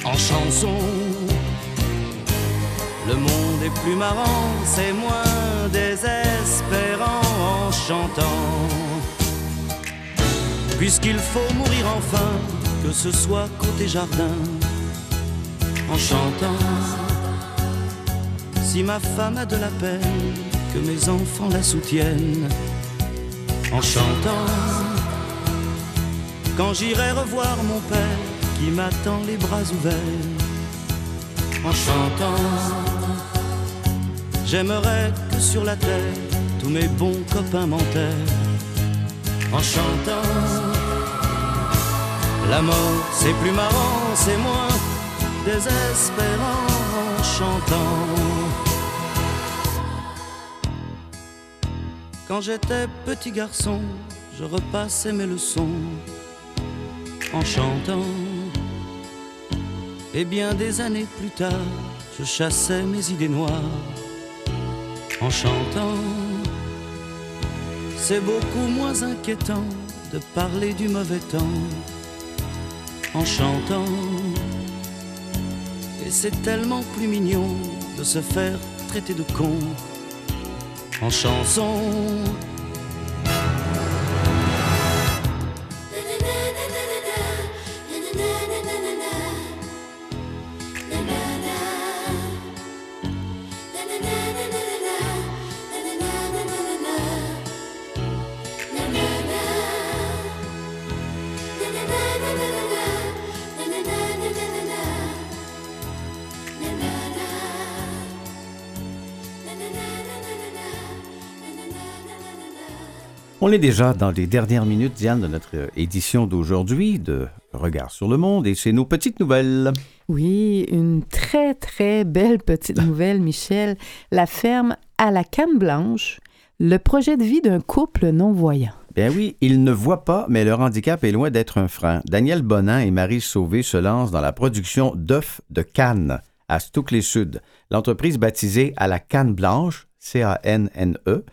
Speaker 4: en chanson. Le monde est plus marrant, c'est moins désespérant en chantant. Puisqu'il faut mourir enfin, que ce soit côté jardin, en chantant. Si ma femme a de la peine, que mes enfants la soutiennent, en chantant. Quand j'irai revoir mon père qui m'attend les bras ouverts, en chantant. J'aimerais que sur la terre tous mes bons copains m'enterrent en chantant. La mort, c'est plus marrant, c'est moins désespérant en chantant. Quand j'étais petit garçon, je repassais mes leçons en chantant. Et bien des années plus tard, je chassais mes idées noires en chantant. C'est beaucoup moins inquiétant de parler du mauvais temps en chantant. Et c'est tellement plus mignon de se faire traiter de con en chanson.
Speaker 1: On est déjà dans les dernières minutes, Diane, de notre édition d'aujourd'hui de Regard sur le monde et c'est nos petites nouvelles.
Speaker 2: Oui, une très, très belle petite nouvelle, Michel. La ferme à la canne blanche, le projet de vie d'un couple non-voyant.
Speaker 1: Ben oui, ils ne voient pas, mais leur handicap est loin d'être un frein. Daniel Bonin et Marie Sauvé se lancent dans la production d'œufs de canne à Stoucley-Sud. L'entreprise baptisée à la canne blanche, C-A-N-N-E,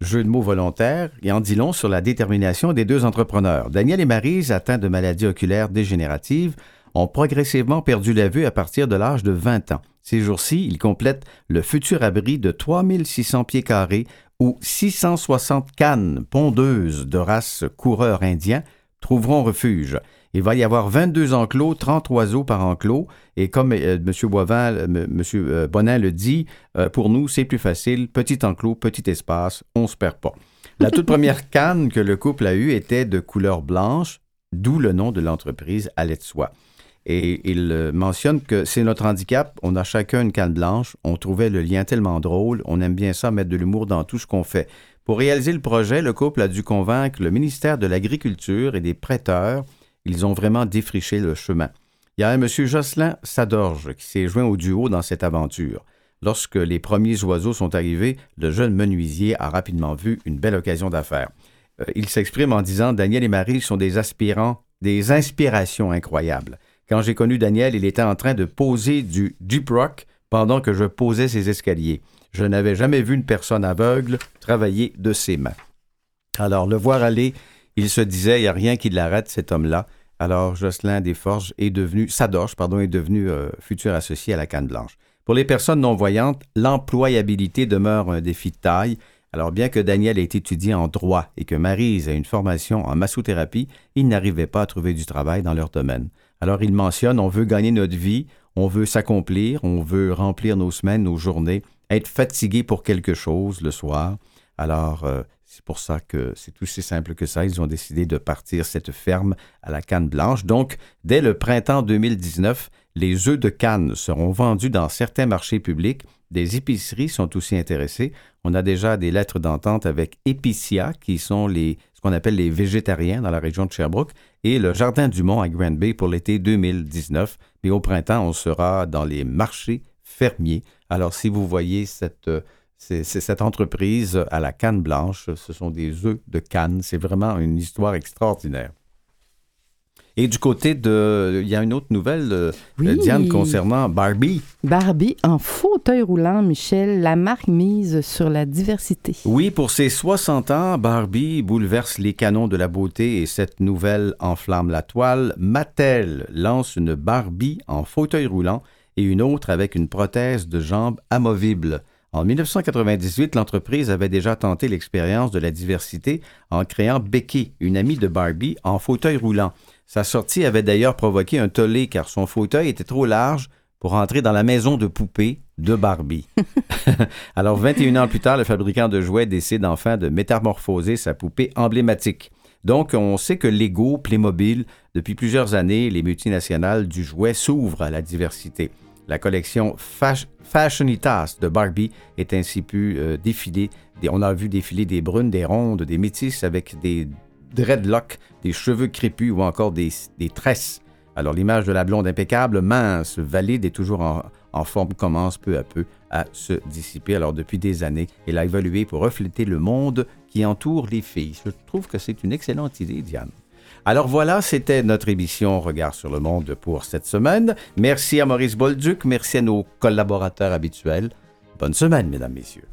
Speaker 1: jeu de mots volontaire, et en dit long sur la détermination des deux entrepreneurs. Daniel et Marise, atteints de maladies oculaires dégénératives, ont progressivement perdu la vue à partir de l'âge de 20 ans. Ces jours-ci, ils complètent le futur abri de 3600 pieds carrés où 660 cannes pondeuses de race coureur indien trouveront refuge. Il va y avoir 22 enclos, 30 oiseaux par enclos. Et comme euh, M. Boivin, euh, M. euh, Bonin le dit, euh, pour nous, c'est plus facile. Petit enclos, petit espace, on se perd pas. La toute première canne que le couple a eue était de couleur blanche, d'où le nom de l'entreprise Allait de Soie. Et il mentionne que c'est notre handicap. On a chacun une canne blanche. On trouvait le lien tellement drôle. On aime bien ça, mettre de l'humour dans tout ce qu'on fait. Pour réaliser le projet, le couple a dû convaincre le ministère de l'Agriculture et des prêteurs. Ils ont vraiment défriché le chemin. Il y a M. Jocelyn Sadorge qui s'est joint au duo dans cette aventure. Lorsque les premiers oiseaux sont arrivés, le jeune menuisier a rapidement vu une belle occasion d'affaires. Euh, il s'exprime en disant Daniel et Marie sont des aspirants, des inspirations incroyables. Quand j'ai connu Daniel, il était en train de poser du deep rock pendant que je posais ses escaliers. Je n'avais jamais vu une personne aveugle travailler de ses mains. Alors, le voir aller, il se disait, il n'y a rien qui l'arrête, cet homme-là. Alors, Jocelyn Desforges est devenu, Sadorge, pardon, est devenu euh, futur associé à la Canne Blanche. Pour les personnes non-voyantes, l'employabilité demeure un défi de taille. Alors, bien que Daniel ait étudié en droit et que Marise a une formation en massothérapie, ils n'arrivaient pas à trouver du travail dans leur domaine. Alors, il mentionne, on veut gagner notre vie, on veut s'accomplir, on veut remplir nos semaines, nos journées, être fatigué pour quelque chose le soir. Alors, euh, c'est pour ça que c'est aussi simple que ça. Ils ont décidé de partir cette ferme à la canne blanche. Donc, dès le printemps 2019, les œufs de canne seront vendus dans certains marchés publics. Des épiceries sont aussi intéressées. On a déjà des lettres d'entente avec Epicia, qui sont les, ce qu'on appelle les végétariens dans la région de Sherbrooke, et le Jardin du Mont à Grand Bay pour l'été 2019. Mais au printemps, on sera dans les marchés fermiers. Alors, si vous voyez cette, euh, c'est, cette entreprise à la canne blanche, ce sont des œufs de canne. C'est vraiment une histoire extraordinaire. Et du côté de... Il y a une autre nouvelle, euh,
Speaker 2: Oui.
Speaker 1: Diane, concernant Barbie.
Speaker 2: Barbie en fauteuil roulant, Michel, la marque mise sur la diversité.
Speaker 1: Oui, pour ses 60 ans, Barbie bouleverse les canons de la beauté et cette nouvelle enflamme la toile. Mattel lance une Barbie en fauteuil roulant et une autre avec une prothèse de jambe amovible. En 1998, l'entreprise avait déjà tenté l'expérience de la diversité en créant Becky, une amie de Barbie, en fauteuil roulant. Sa sortie avait d'ailleurs provoqué un tollé car son fauteuil était trop large pour entrer dans la maison de poupée de Barbie. Alors, 21 ans plus tard, le fabricant de jouets décide enfin de métamorphoser sa poupée emblématique. Donc, on sait que Lego, Playmobil, depuis plusieurs années, les multinationales du jouet s'ouvrent à la diversité. La collection Fash- Fashionitas de Barbie est ainsi pu euh, défiler. On a vu défiler des brunes, des rondes, des métisses avec des dreadlocks, des cheveux crépus ou encore des, des tresses. Alors l'image de la blonde impeccable, mince, valide et toujours en, en forme commence peu à peu à se dissiper. Alors depuis des années, elle a évolué pour refléter le monde qui entoure les filles. Je trouve que c'est une excellente idée, Diane. Alors voilà, c'était notre émission Regard sur le monde pour cette semaine. Merci à Maurice Bolduc, merci à nos collaborateurs habituels. Bonne semaine, mesdames, messieurs.